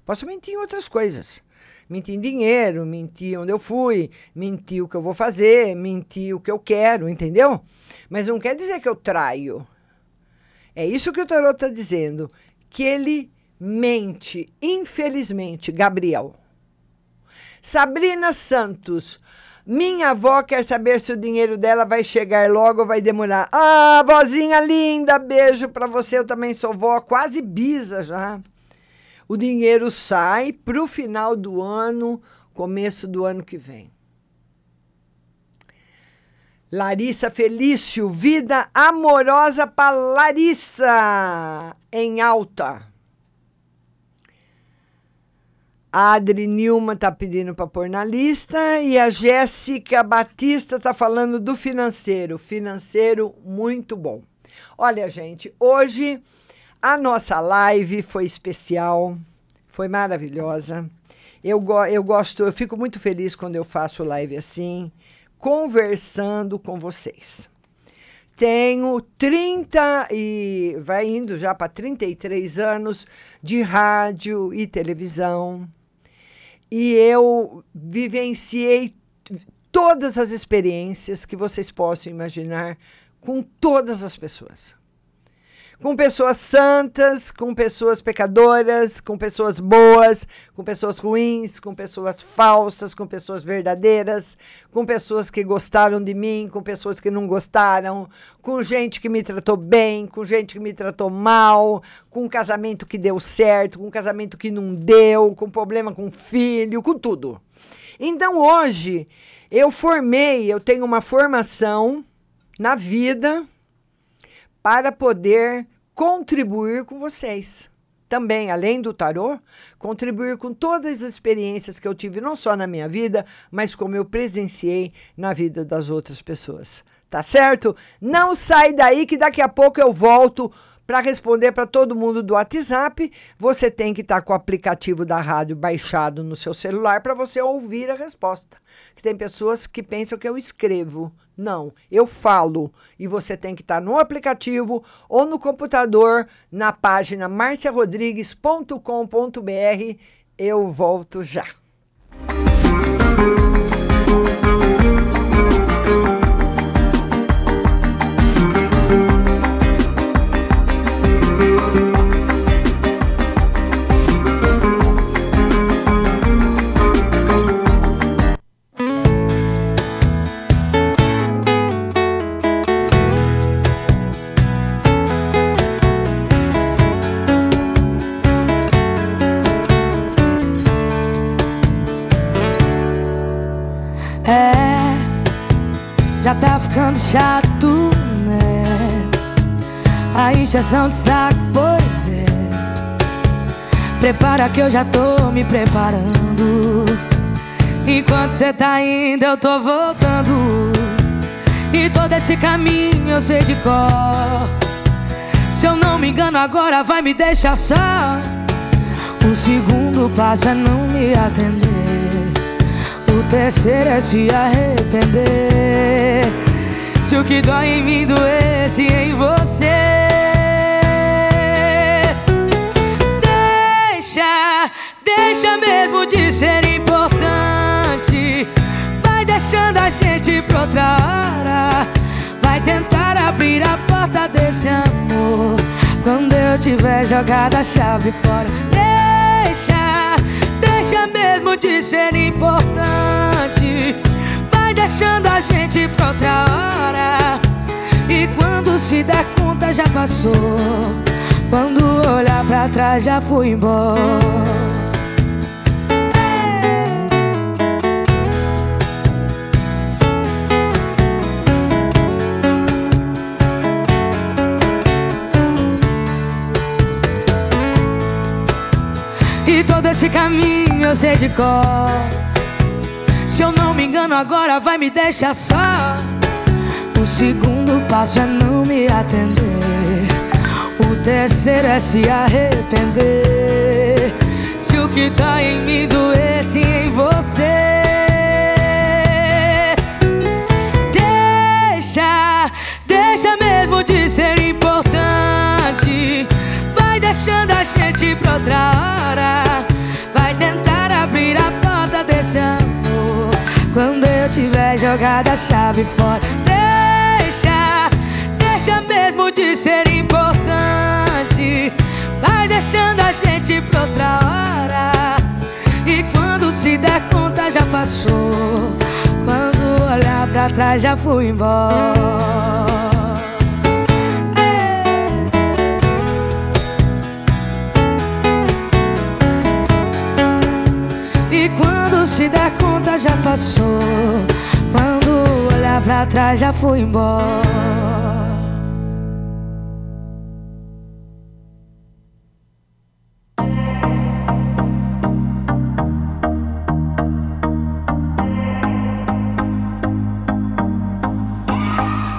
Posso mentir em outras coisas. Mentir em dinheiro, mentir onde eu fui, mentir o que eu vou fazer, mentir o que eu quero, entendeu? Mas não quer dizer que eu traio. É isso que o tarot está dizendo. Que ele mente, infelizmente, Gabriel. Sabrina Santos. Minha avó quer saber se o dinheiro dela vai chegar logo ou vai demorar. Ah, vozinha linda, beijo para você. Eu também sou vó, quase bisa já. O dinheiro sai para o final do ano, começo do ano que vem. Larissa Felício, vida amorosa para Larissa, em alta. A Adri Nilma tá pedindo para pôr na lista e a Jéssica Batista tá falando do financeiro. Financeiro muito bom. Olha, gente, hoje a nossa live foi especial, foi maravilhosa. Eu, go eu gosto, eu fico muito feliz quando eu faço live assim, conversando com vocês. Tenho 30 e vai indo já para 33 anos de rádio e televisão e eu vivenciei todas as experiências que vocês possam imaginar com todas as pessoas. Com pessoas santas, com pessoas pecadoras, com pessoas boas, com pessoas ruins, com pessoas falsas, com pessoas verdadeiras, com pessoas que gostaram de mim, com pessoas que não gostaram, com gente que me tratou bem, com gente que me tratou mal, com um casamento que deu certo, com um casamento que não deu, com problema com filho, com tudo. Então hoje eu formei, eu tenho uma formação na vida para poder contribuir com vocês. Também, além do tarô, contribuir com todas as experiências que eu tive, não só na minha vida, mas como eu presenciei na vida das outras pessoas. Tá certo? Não sai daí que daqui a pouco eu volto para responder para todo mundo do WhatsApp, você tem que estar tá com o aplicativo da rádio baixado no seu celular para você ouvir a resposta. Que tem pessoas que pensam que eu escrevo. Não, eu falo. E você tem que estar tá no aplicativo ou no computador, na página marciarodrigues.com.br. Eu volto já.
ficando injeção de saco, pois é. Prepara que eu já tô me preparando. Enquanto cê tá indo, eu tô voltando. E todo esse caminho eu sei de cor. Se eu não me engano, agora vai me deixar só. O segundo passo é não me atender. O terceiro é se arrepender. Se o que dói em mim doesse em você ser importante Vai deixando a gente pra outra hora Vai tentar abrir a porta desse amor Quando eu tiver jogado a chave fora Deixa, deixa mesmo de ser importante deixando a gente pra outra hora. E quando se der conta já passou. Quando olhar pra trás já fui embora. Esse caminho eu sei de cor se eu não me engano, agora vai me deixar só. O segundo passo é não me atender. O terceiro é se arrepender. Se o que tá em mim doesse em você. Deixa, deixa mesmo de ser importante. Vai deixando a gente pra outra hora.
Quando eu tiver jogado a chave fora Deixa, deixa mesmo de ser importante. Vai deixando a gente pra outra hora. E quando se der conta já passou. Quando olhar pra trás já fui embora. se der conta já passou. Quando olhar pra trás já fui embora.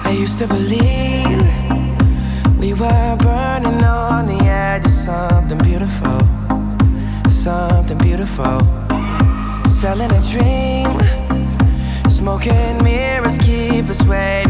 I used to believe we were burning on the edge of something beautiful, something beautiful. all in a dream. Smoking mirrors keep us waiting.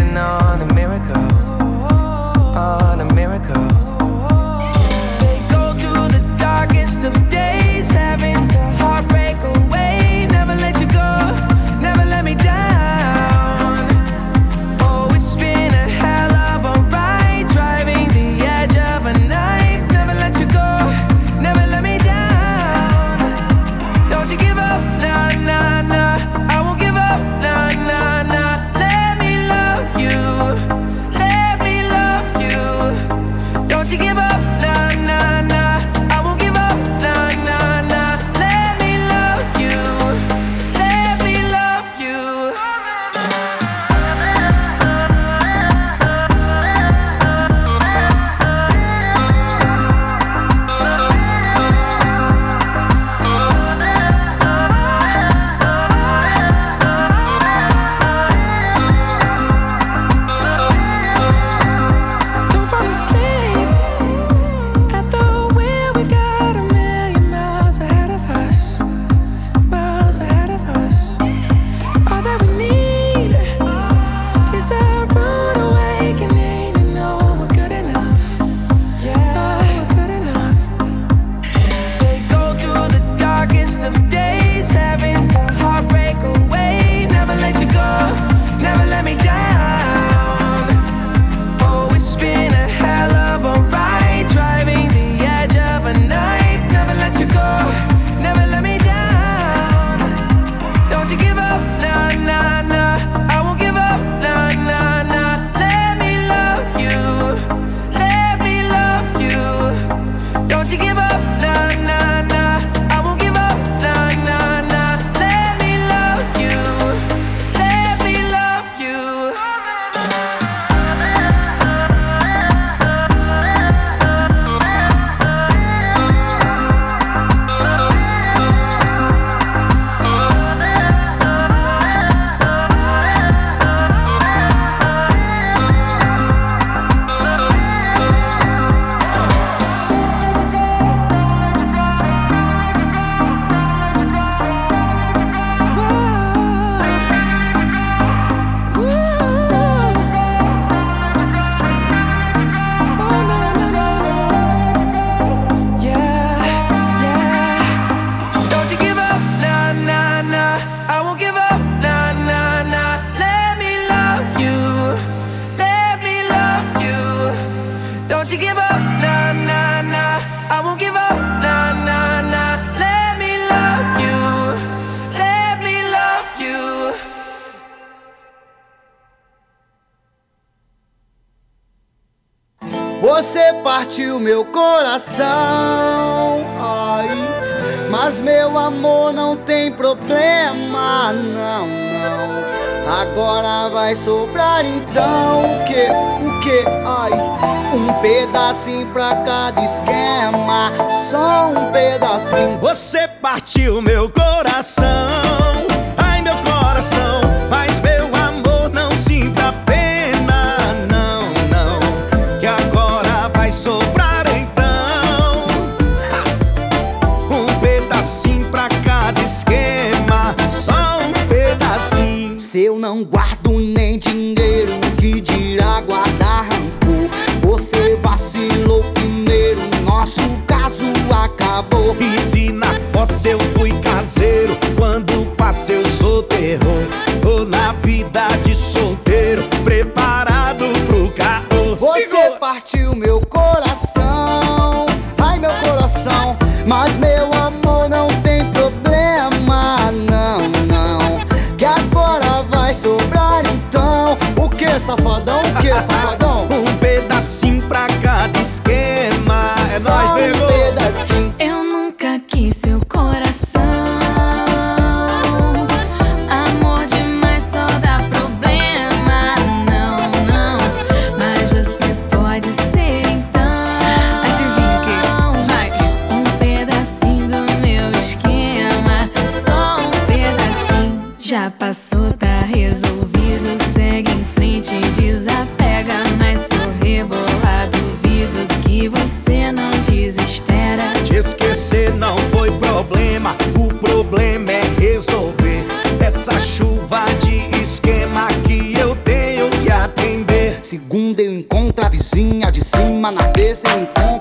sobrar então o que, o que, ai Um pedacinho pra cada esquema Só um pedacinho.
Você partiu meu coração.
terror.
E se na fossa eu fui caseiro, quando passei eu sou terror. Ou na vida de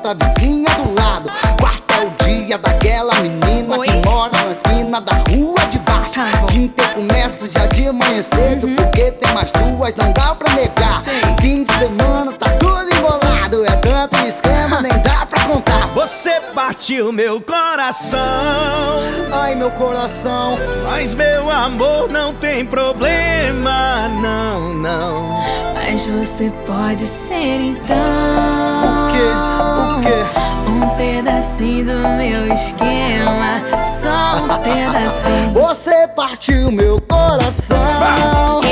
eu
encontro
meu coração,
Ai meu coração,
mas meu amor não tem problema, não, não.
Mas você pode ser então.
o quê? O quê?
Um pedacinho do meu esquema. Só um pedacinho.
Você partiu meu coração.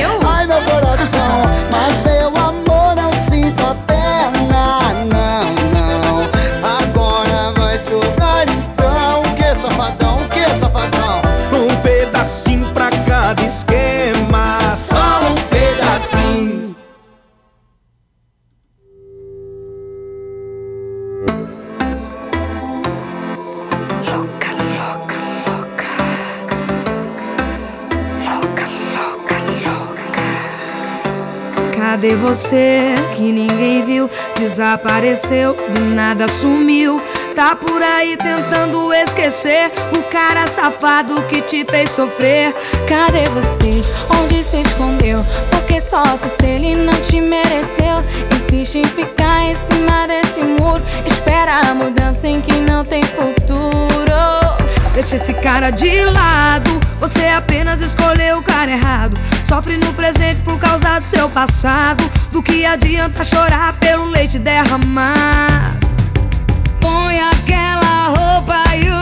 Cadê você que ninguém viu? Desapareceu, do nada sumiu. Tá por aí tentando esquecer o cara safado que te fez sofrer. Cadê você? Onde se escondeu? Porque sofre se ele não te mereceu. Insiste em ficar em cima desse muro. Espera a mudança em quem não tem futuro. Deixa esse cara de lado. Você apenas escolheu o cara errado. Sofre no presente por causa do seu passado. Do que adianta chorar pelo leite derramar? Põe aquela roupa e o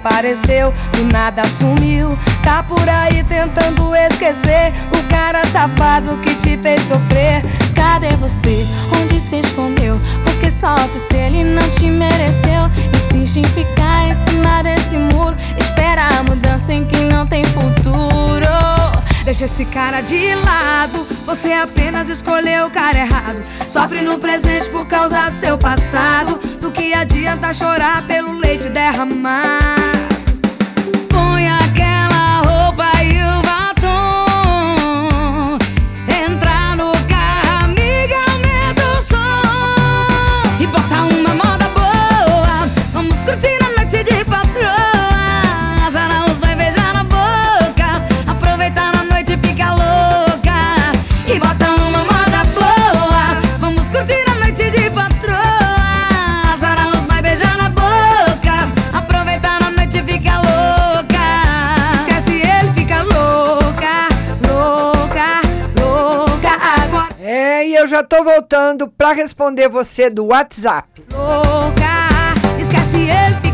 Desapareceu, do nada sumiu. Tá por aí tentando esquecer o cara safado que te fez sofrer. Cadê você? Onde se escondeu? Porque sofre se ele não te mereceu. Insiste em ficar em cima desse muro. Espera a mudança em quem não tem futuro. Deixa esse cara de lado. Você apenas escolheu o cara errado. Sofre no presente por causa do seu passado. Do que adianta chorar pelo leite derramar?
Pra responder você do WhatsApp.
Louca, esquece ele,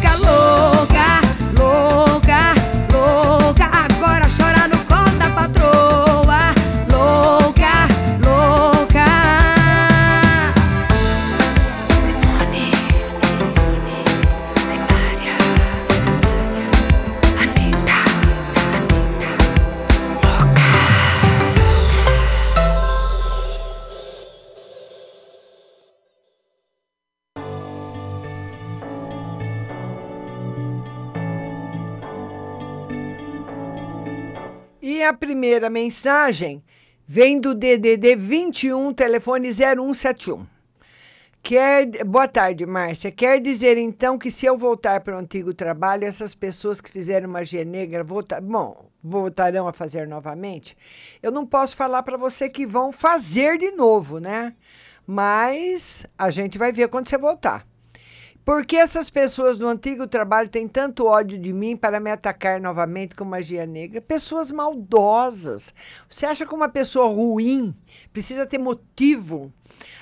E a primeira mensagem vem do DDD 21, telefone 0171. Quer, boa tarde, Márcia. Quer dizer então que se eu voltar para o antigo trabalho, essas pessoas que fizeram magia negra voltar, bom, voltarão a fazer novamente? Eu não posso falar para você que vão fazer de novo, né? Mas a gente vai ver quando você voltar. Por que essas pessoas do antigo trabalho têm tanto ódio de mim para me atacar novamente com magia negra? Pessoas maldosas. Você acha que uma pessoa ruim precisa ter motivo?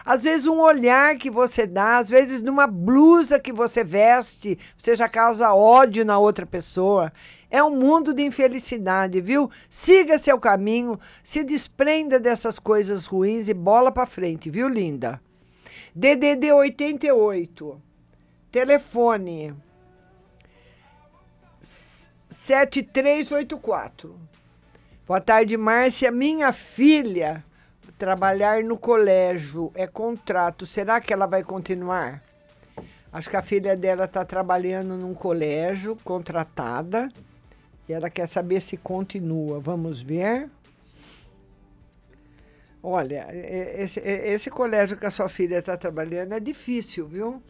Às vezes, um olhar que você dá, às vezes, numa blusa que você veste, você já causa ódio na outra pessoa. É um mundo de infelicidade, viu? Siga seu caminho, se desprenda dessas coisas ruins e bola para frente, viu, linda? DDD 88. Telefone 7384. Boa tarde, Márcia. Minha filha trabalhar no colégio é contrato. Será que ela vai continuar? Acho que a filha dela está trabalhando num colégio, contratada, e ela quer saber se continua. Vamos ver. Olha, esse, esse colégio que a sua filha está trabalhando é difícil, viu?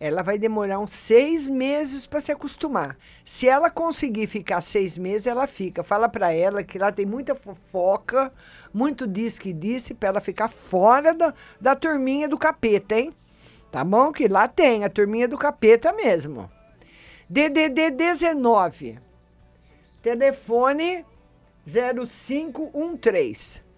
Ela vai demorar uns seis meses para se acostumar. Se ela conseguir ficar seis meses, ela fica. Fala para ela que lá tem muita fofoca, muito diz que disse, para ela ficar fora da, da turminha do capeta, hein? Tá bom? Que lá tem a turminha do capeta mesmo. DDD 19. Telefone 0513.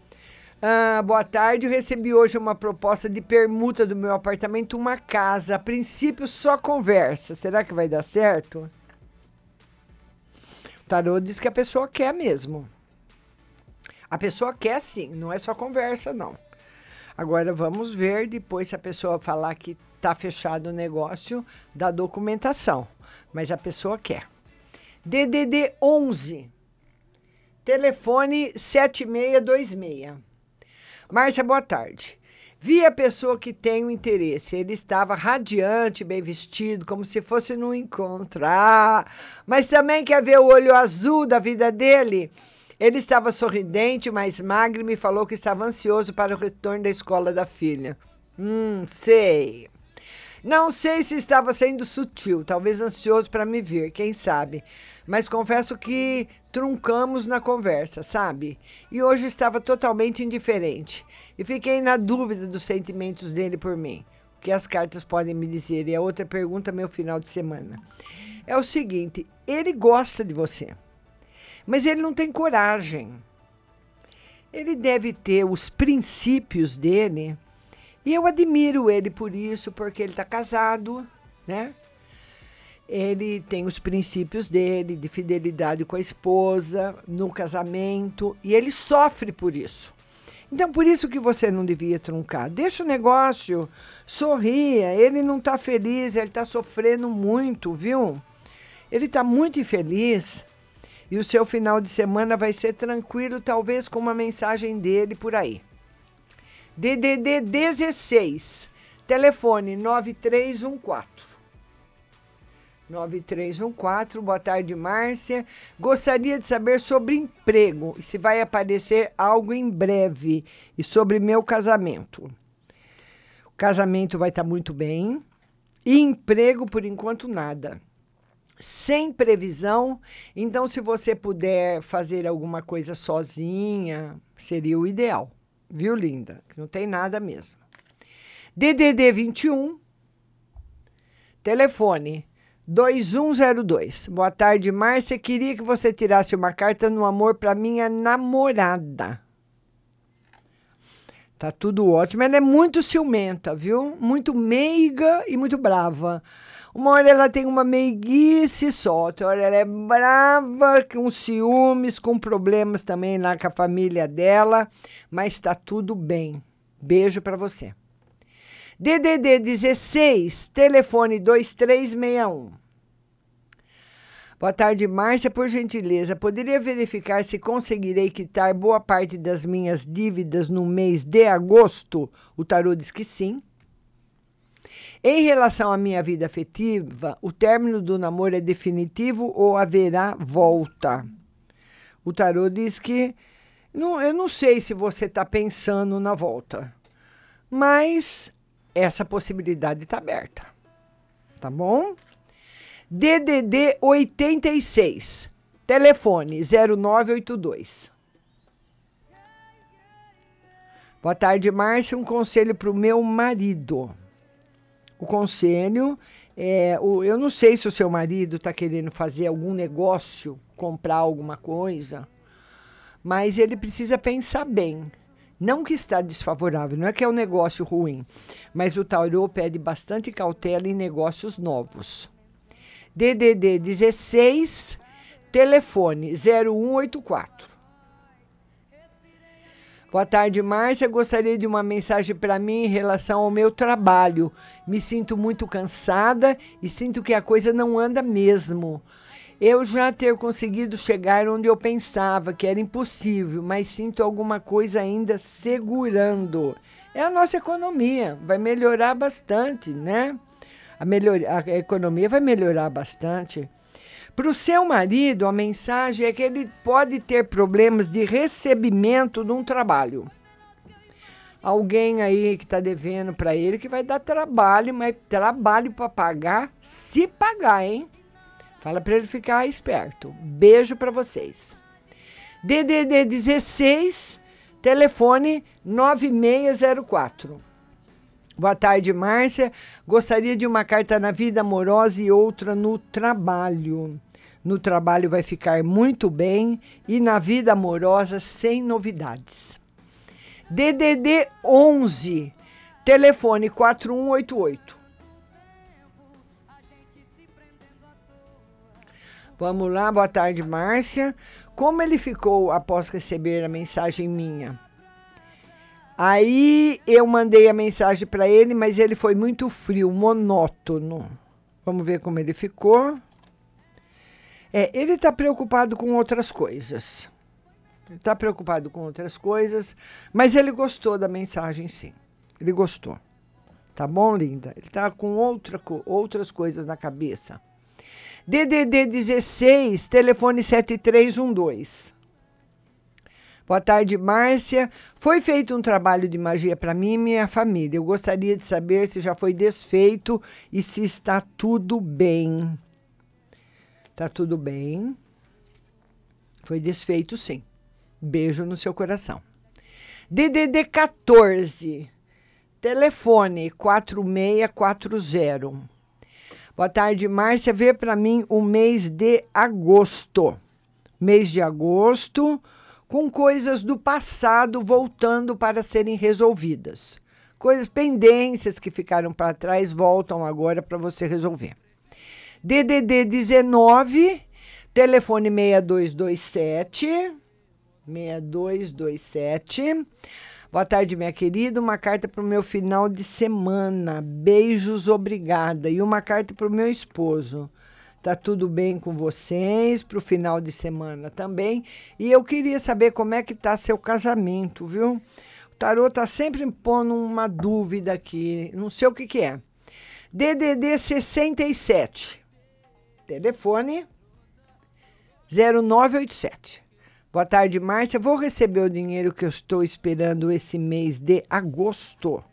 Ah, boa tarde, eu recebi hoje uma proposta de permuta do meu apartamento, uma casa. A princípio, só conversa. Será que vai dar certo? O tarô diz que a pessoa quer mesmo. A pessoa quer sim, não é só conversa, não. Agora vamos ver depois se a pessoa falar que está fechado o negócio da documentação. Mas a pessoa quer. DDD 11. Telefone 7626. Márcia, boa tarde. Vi a pessoa que tem o interesse. Ele estava radiante, bem vestido, como se fosse num encontro. Ah, mas também quer ver o olho azul da vida dele? Ele estava sorridente, mas magro e me falou que estava ansioso para o retorno da escola da filha. Hum, sei. Não sei se estava sendo sutil, talvez ansioso para me ver, quem sabe. Mas confesso que truncamos na conversa, sabe? E hoje estava totalmente indiferente. E fiquei na dúvida dos sentimentos dele por mim. O que as cartas podem me dizer? E a outra pergunta, meu final de semana. É o seguinte: ele gosta de você, mas ele não tem coragem. Ele deve ter os princípios dele. E eu admiro ele por isso, porque ele está casado, né? Ele tem os princípios dele de fidelidade com a esposa, no casamento, e ele sofre por isso. Então, por isso que você não devia truncar. Deixa o negócio, sorria. Ele não está feliz, ele está sofrendo muito, viu? Ele está muito infeliz. E o seu final de semana vai ser tranquilo, talvez com uma mensagem dele por aí. DDD 16, telefone 9314. 9314, boa tarde, Márcia. Gostaria de saber sobre emprego se vai aparecer algo em breve e sobre meu casamento. O casamento vai estar muito bem e emprego, por enquanto, nada. Sem previsão, então, se você puder fazer alguma coisa sozinha, seria o ideal, viu, linda? Não tem nada mesmo. DDD 21, telefone 2102. Boa tarde, Márcia. Queria que você tirasse uma carta no amor para minha namorada. Tá tudo ótimo. Ela é muito ciumenta, viu? Muito meiga e muito brava. Uma hora ela tem uma meiguice só, outra hora ela é brava, com ciúmes, com problemas também lá com a família dela, mas tá tudo bem. Beijo para você. DDD 16, telefone 2361. Boa tarde, Márcia. Por gentileza, poderia verificar se conseguirei quitar boa parte das minhas dívidas no mês de agosto? O tarô diz que sim. Em relação à minha vida afetiva, o término do namoro é definitivo ou haverá volta? O tarô diz que não, eu não sei se você está pensando na volta, mas essa possibilidade está aberta. Tá bom? DDD 86, telefone 0982. Boa tarde, Márcia. Um conselho para o meu marido. O conselho é: o, eu não sei se o seu marido está querendo fazer algum negócio, comprar alguma coisa, mas ele precisa pensar bem. Não que está desfavorável, não é que é um negócio ruim, mas o Taurô pede bastante cautela em negócios novos. DDD 16, telefone 0184. Boa tarde, Márcia. Gostaria de uma mensagem para mim em relação ao meu trabalho. Me sinto muito cansada e sinto que a coisa não anda mesmo. Eu já ter conseguido chegar onde eu pensava que era impossível, mas sinto alguma coisa ainda segurando. É a nossa economia, vai melhorar bastante, né? A, melhor, a economia vai melhorar bastante. Para o seu marido, a mensagem é que ele pode ter problemas de recebimento de um trabalho. Alguém aí que está devendo para ele que vai dar trabalho, mas trabalho para pagar, se pagar, hein? Fala para ele ficar esperto. Beijo para vocês. DDD 16, telefone 9604. Boa tarde, Márcia. Gostaria de uma carta na vida amorosa e outra no trabalho. No trabalho vai ficar muito bem e na vida amorosa sem novidades. DDD 11, telefone 4188. Vamos lá, boa tarde, Márcia. Como ele ficou após receber a mensagem minha? Aí eu mandei a mensagem para ele, mas ele foi muito frio, monótono. Vamos ver como ele ficou. É, ele está preocupado com outras coisas. Está preocupado com outras coisas, mas ele gostou da mensagem, sim. Ele gostou. Tá bom, linda? Ele está com outra, outras coisas na cabeça. DDD 16, telefone 7312. Boa tarde, Márcia. Foi feito um trabalho de magia para mim e minha família. Eu gostaria de saber se já foi desfeito e se está tudo bem. Tá tudo bem. Foi desfeito, sim. Beijo no seu coração. DDD 14, telefone 4640. Boa tarde, Márcia. Vê para mim o mês de agosto. Mês de agosto, com coisas do passado voltando para serem resolvidas. Coisas, pendências que ficaram para trás voltam agora para você resolver. DDD 19, telefone 6227. 6227. Boa tarde, minha querida. Uma carta para o meu final de semana. Beijos, obrigada. E uma carta para o meu esposo. Tá tudo bem com vocês para o final de semana também. E eu queria saber como é que tá seu casamento, viu? O tarô tá sempre pondo uma dúvida aqui. Não sei o que, que é. DDD 67. Telefone 0987. Boa tarde, Márcia. Vou receber o dinheiro que eu estou esperando esse mês de agosto.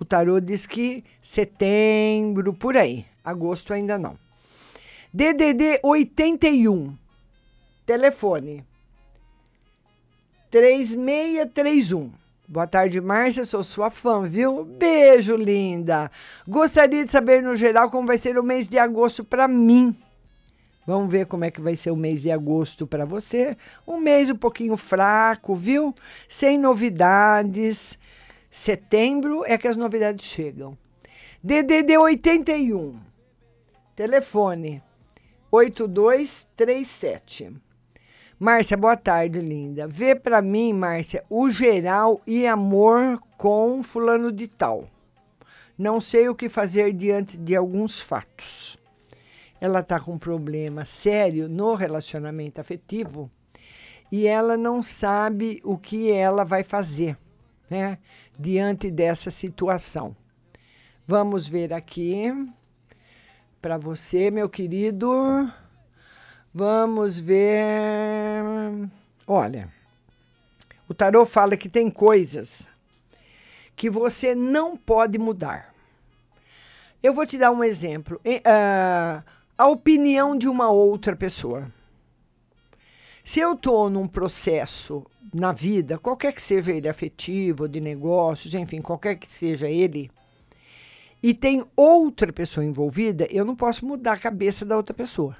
O tarô diz que setembro, por aí. Agosto ainda não. DDD 81. Telefone 3631. Boa tarde, Márcia. Sou sua fã, viu? Beijo, linda. Gostaria de saber no geral como vai ser o mês de agosto para mim. Vamos ver como é que vai ser o mês de agosto para você. Um mês um pouquinho fraco, viu? Sem novidades. Setembro é que as novidades chegam. DDD 81. Telefone 8237. Márcia, boa tarde, linda. Vê pra mim, Márcia, o geral e amor com fulano de tal. Não sei o que fazer diante de alguns fatos. Ela está com um problema sério no relacionamento afetivo e ela não sabe o que ela vai fazer, né, diante dessa situação. Vamos ver aqui para você, meu querido. Vamos ver. Olha, o tarô fala que tem coisas que você não pode mudar. Eu vou te dar um exemplo. Ah, a opinião de uma outra pessoa. Se eu estou num processo na vida, qualquer que seja ele afetivo, de negócios, enfim, qualquer que seja ele, e tem outra pessoa envolvida, eu não posso mudar a cabeça da outra pessoa.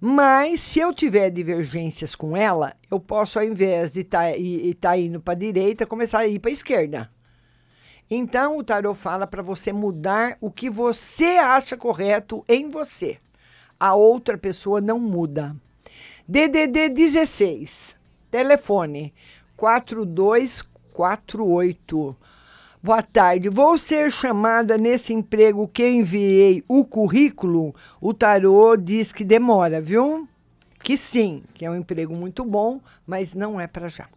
Mas se eu tiver divergências com ela, eu posso, ao invés de estar tá, indo para a direita, começar a ir para a esquerda. Então o tarot fala para você mudar o que você acha correto em você. A outra pessoa não muda. DDD 16, telefone 4248. Boa tarde. Vou ser chamada nesse emprego que enviei o currículo. O tarô diz que demora, viu? Que sim, que é um emprego muito bom, mas não é para já.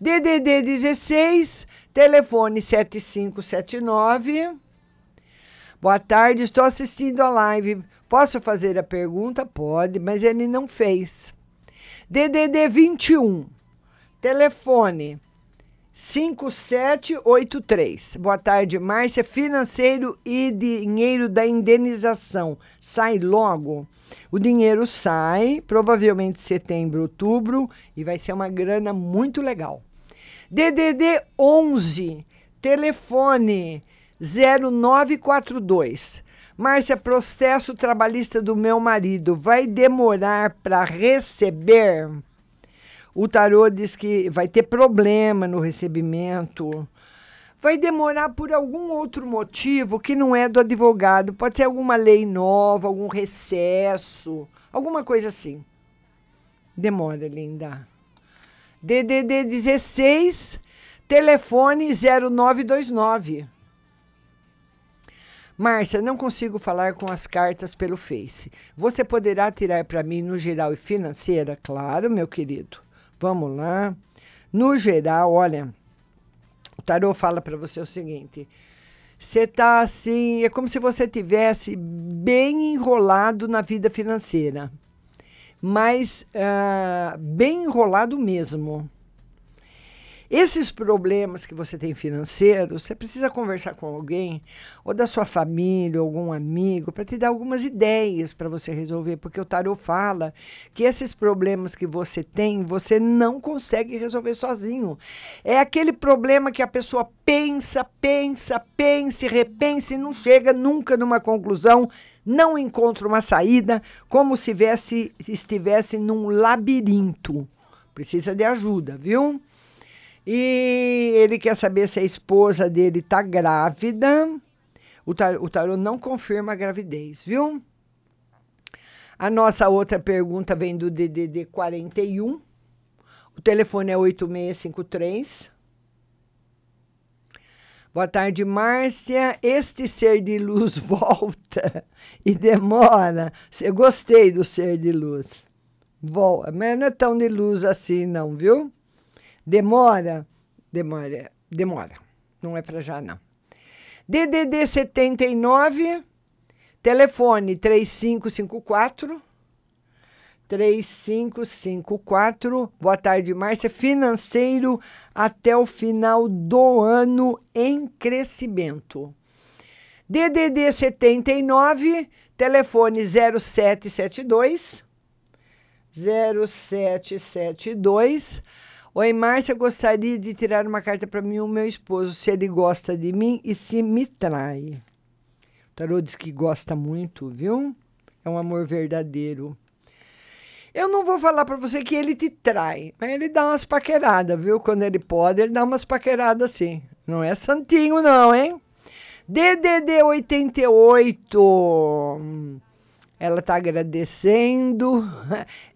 DDD 16, telefone 7579. Boa tarde, estou assistindo a live. Posso fazer a pergunta? Pode, mas ele não fez. DDD 21, telefone 5783. Boa tarde, Márcia. Financeiro e dinheiro da indenização. Sai logo. O dinheiro sai, provavelmente setembro, outubro, e vai ser uma grana muito legal. DDD 11, telefone 0942. Márcia, processo trabalhista do meu marido vai demorar para receber? O tarô diz que vai ter problema no recebimento. Vai demorar por algum outro motivo que não é do advogado. Pode ser alguma lei nova, algum recesso, alguma coisa assim. Demora, linda. DDD 16, telefone 0929. Márcia, não consigo falar com as cartas pelo Face. Você poderá tirar para mim no geral e financeira? Claro, meu querido. Vamos lá. No geral, olha, o tarô fala para você o seguinte: você está assim, é como se você tivesse bem enrolado na vida financeira mas uh, bem enrolado mesmo. Esses problemas que você tem financeiros, você precisa conversar com alguém, ou da sua família, algum amigo, para te dar algumas ideias para você resolver, porque o tarot fala que esses problemas que você tem, você não consegue resolver sozinho. É aquele problema que a pessoa pensa, pensa, pensa, repensa e não chega nunca numa conclusão, não encontra uma saída, como se estivesse num labirinto. Precisa de ajuda, viu? E ele quer saber se a esposa dele está grávida. O tarô, o tarô não confirma a gravidez, viu? A nossa outra pergunta vem do DDD 41. O telefone é 8653. Boa tarde, Márcia. Este ser de luz volta e demora. Eu gostei do ser de luz. Volta, mas não é tão de luz assim, não, viu? Demora? Demora, demora. Não é para já, não. DDD 79, telefone 3554 3554. Boa tarde, Márcia. Financeiro até o final do ano em crescimento. DDD 79, telefone 0772 0772 Oi, Márcia, gostaria de tirar uma carta para mim, o meu esposo, se ele gosta de mim e se me trai. O tarô diz que gosta muito, viu? É um amor verdadeiro. Eu não vou falar pra você que ele te trai, mas ele dá umas paqueradas, viu? Quando ele pode, ele dá umas paqueradas sim. Não é santinho, não, hein? DDD 88. Ela tá agradecendo.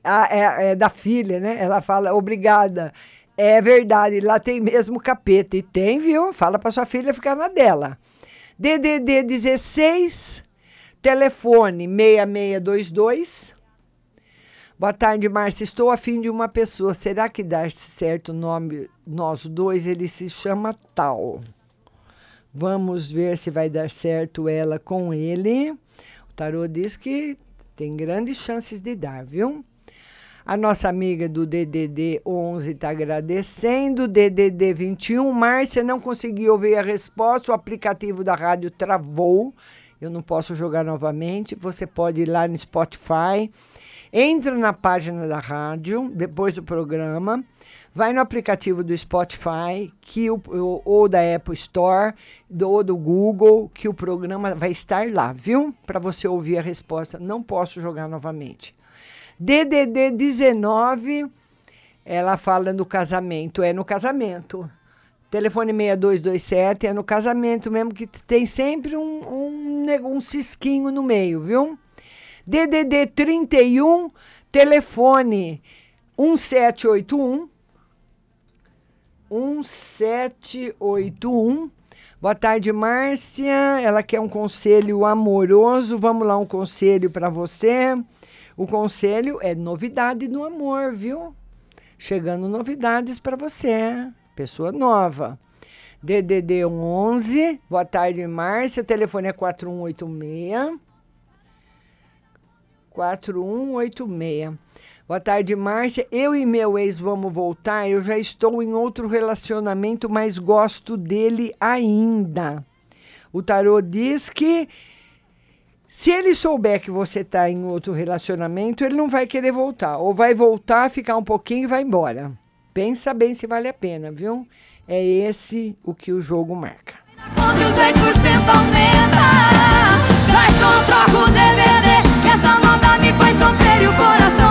Ah, é, é da filha, né? Ela fala obrigada. É verdade, lá tem mesmo capeta. E tem, viu? Fala pra sua filha ficar na dela. DDD 16, telefone 6622. Boa tarde, Márcia. Estou afim de uma pessoa. Será que dá certo o nome nós dois? Ele se chama Tal. Vamos ver se vai dar certo ela com ele. Tarô diz que tem grandes chances de dar, viu? A nossa amiga do DDD 11 está agradecendo. DDD 21, Márcia não conseguiu ouvir a resposta. O aplicativo da rádio travou. Eu não posso jogar novamente. Você pode ir lá no Spotify. Entra na página da rádio, depois do programa. Vai no aplicativo do Spotify que o, ou da Apple Store ou do Google, que o programa vai estar lá, viu? Para você ouvir a resposta. Não posso jogar novamente. DDD 19, ela fala no casamento, é no casamento. Telefone 6227 é no casamento mesmo, que tem sempre um, um, um cisquinho no meio, viu? DDD 31, telefone 1781. 1781. Boa tarde, Márcia. Ela quer um conselho amoroso. Vamos lá, um conselho para você. O conselho é novidade no amor, viu? Chegando novidades para você, pessoa nova. DDD 11. Boa tarde, Márcia. O telefone é 4186. 4186. Boa tarde, Márcia. Eu e meu ex vamos voltar. Eu já estou em outro relacionamento, mas gosto dele ainda. O tarô diz que se ele souber que você está em outro relacionamento, ele não vai querer voltar. Ou vai voltar, ficar um pouquinho e vai embora. Pensa bem se vale a pena, viu? É esse o que o jogo marca.
Quando os 10% aumenta. Traz um troco de DVD. Que essa moda me faz sofrer o coração.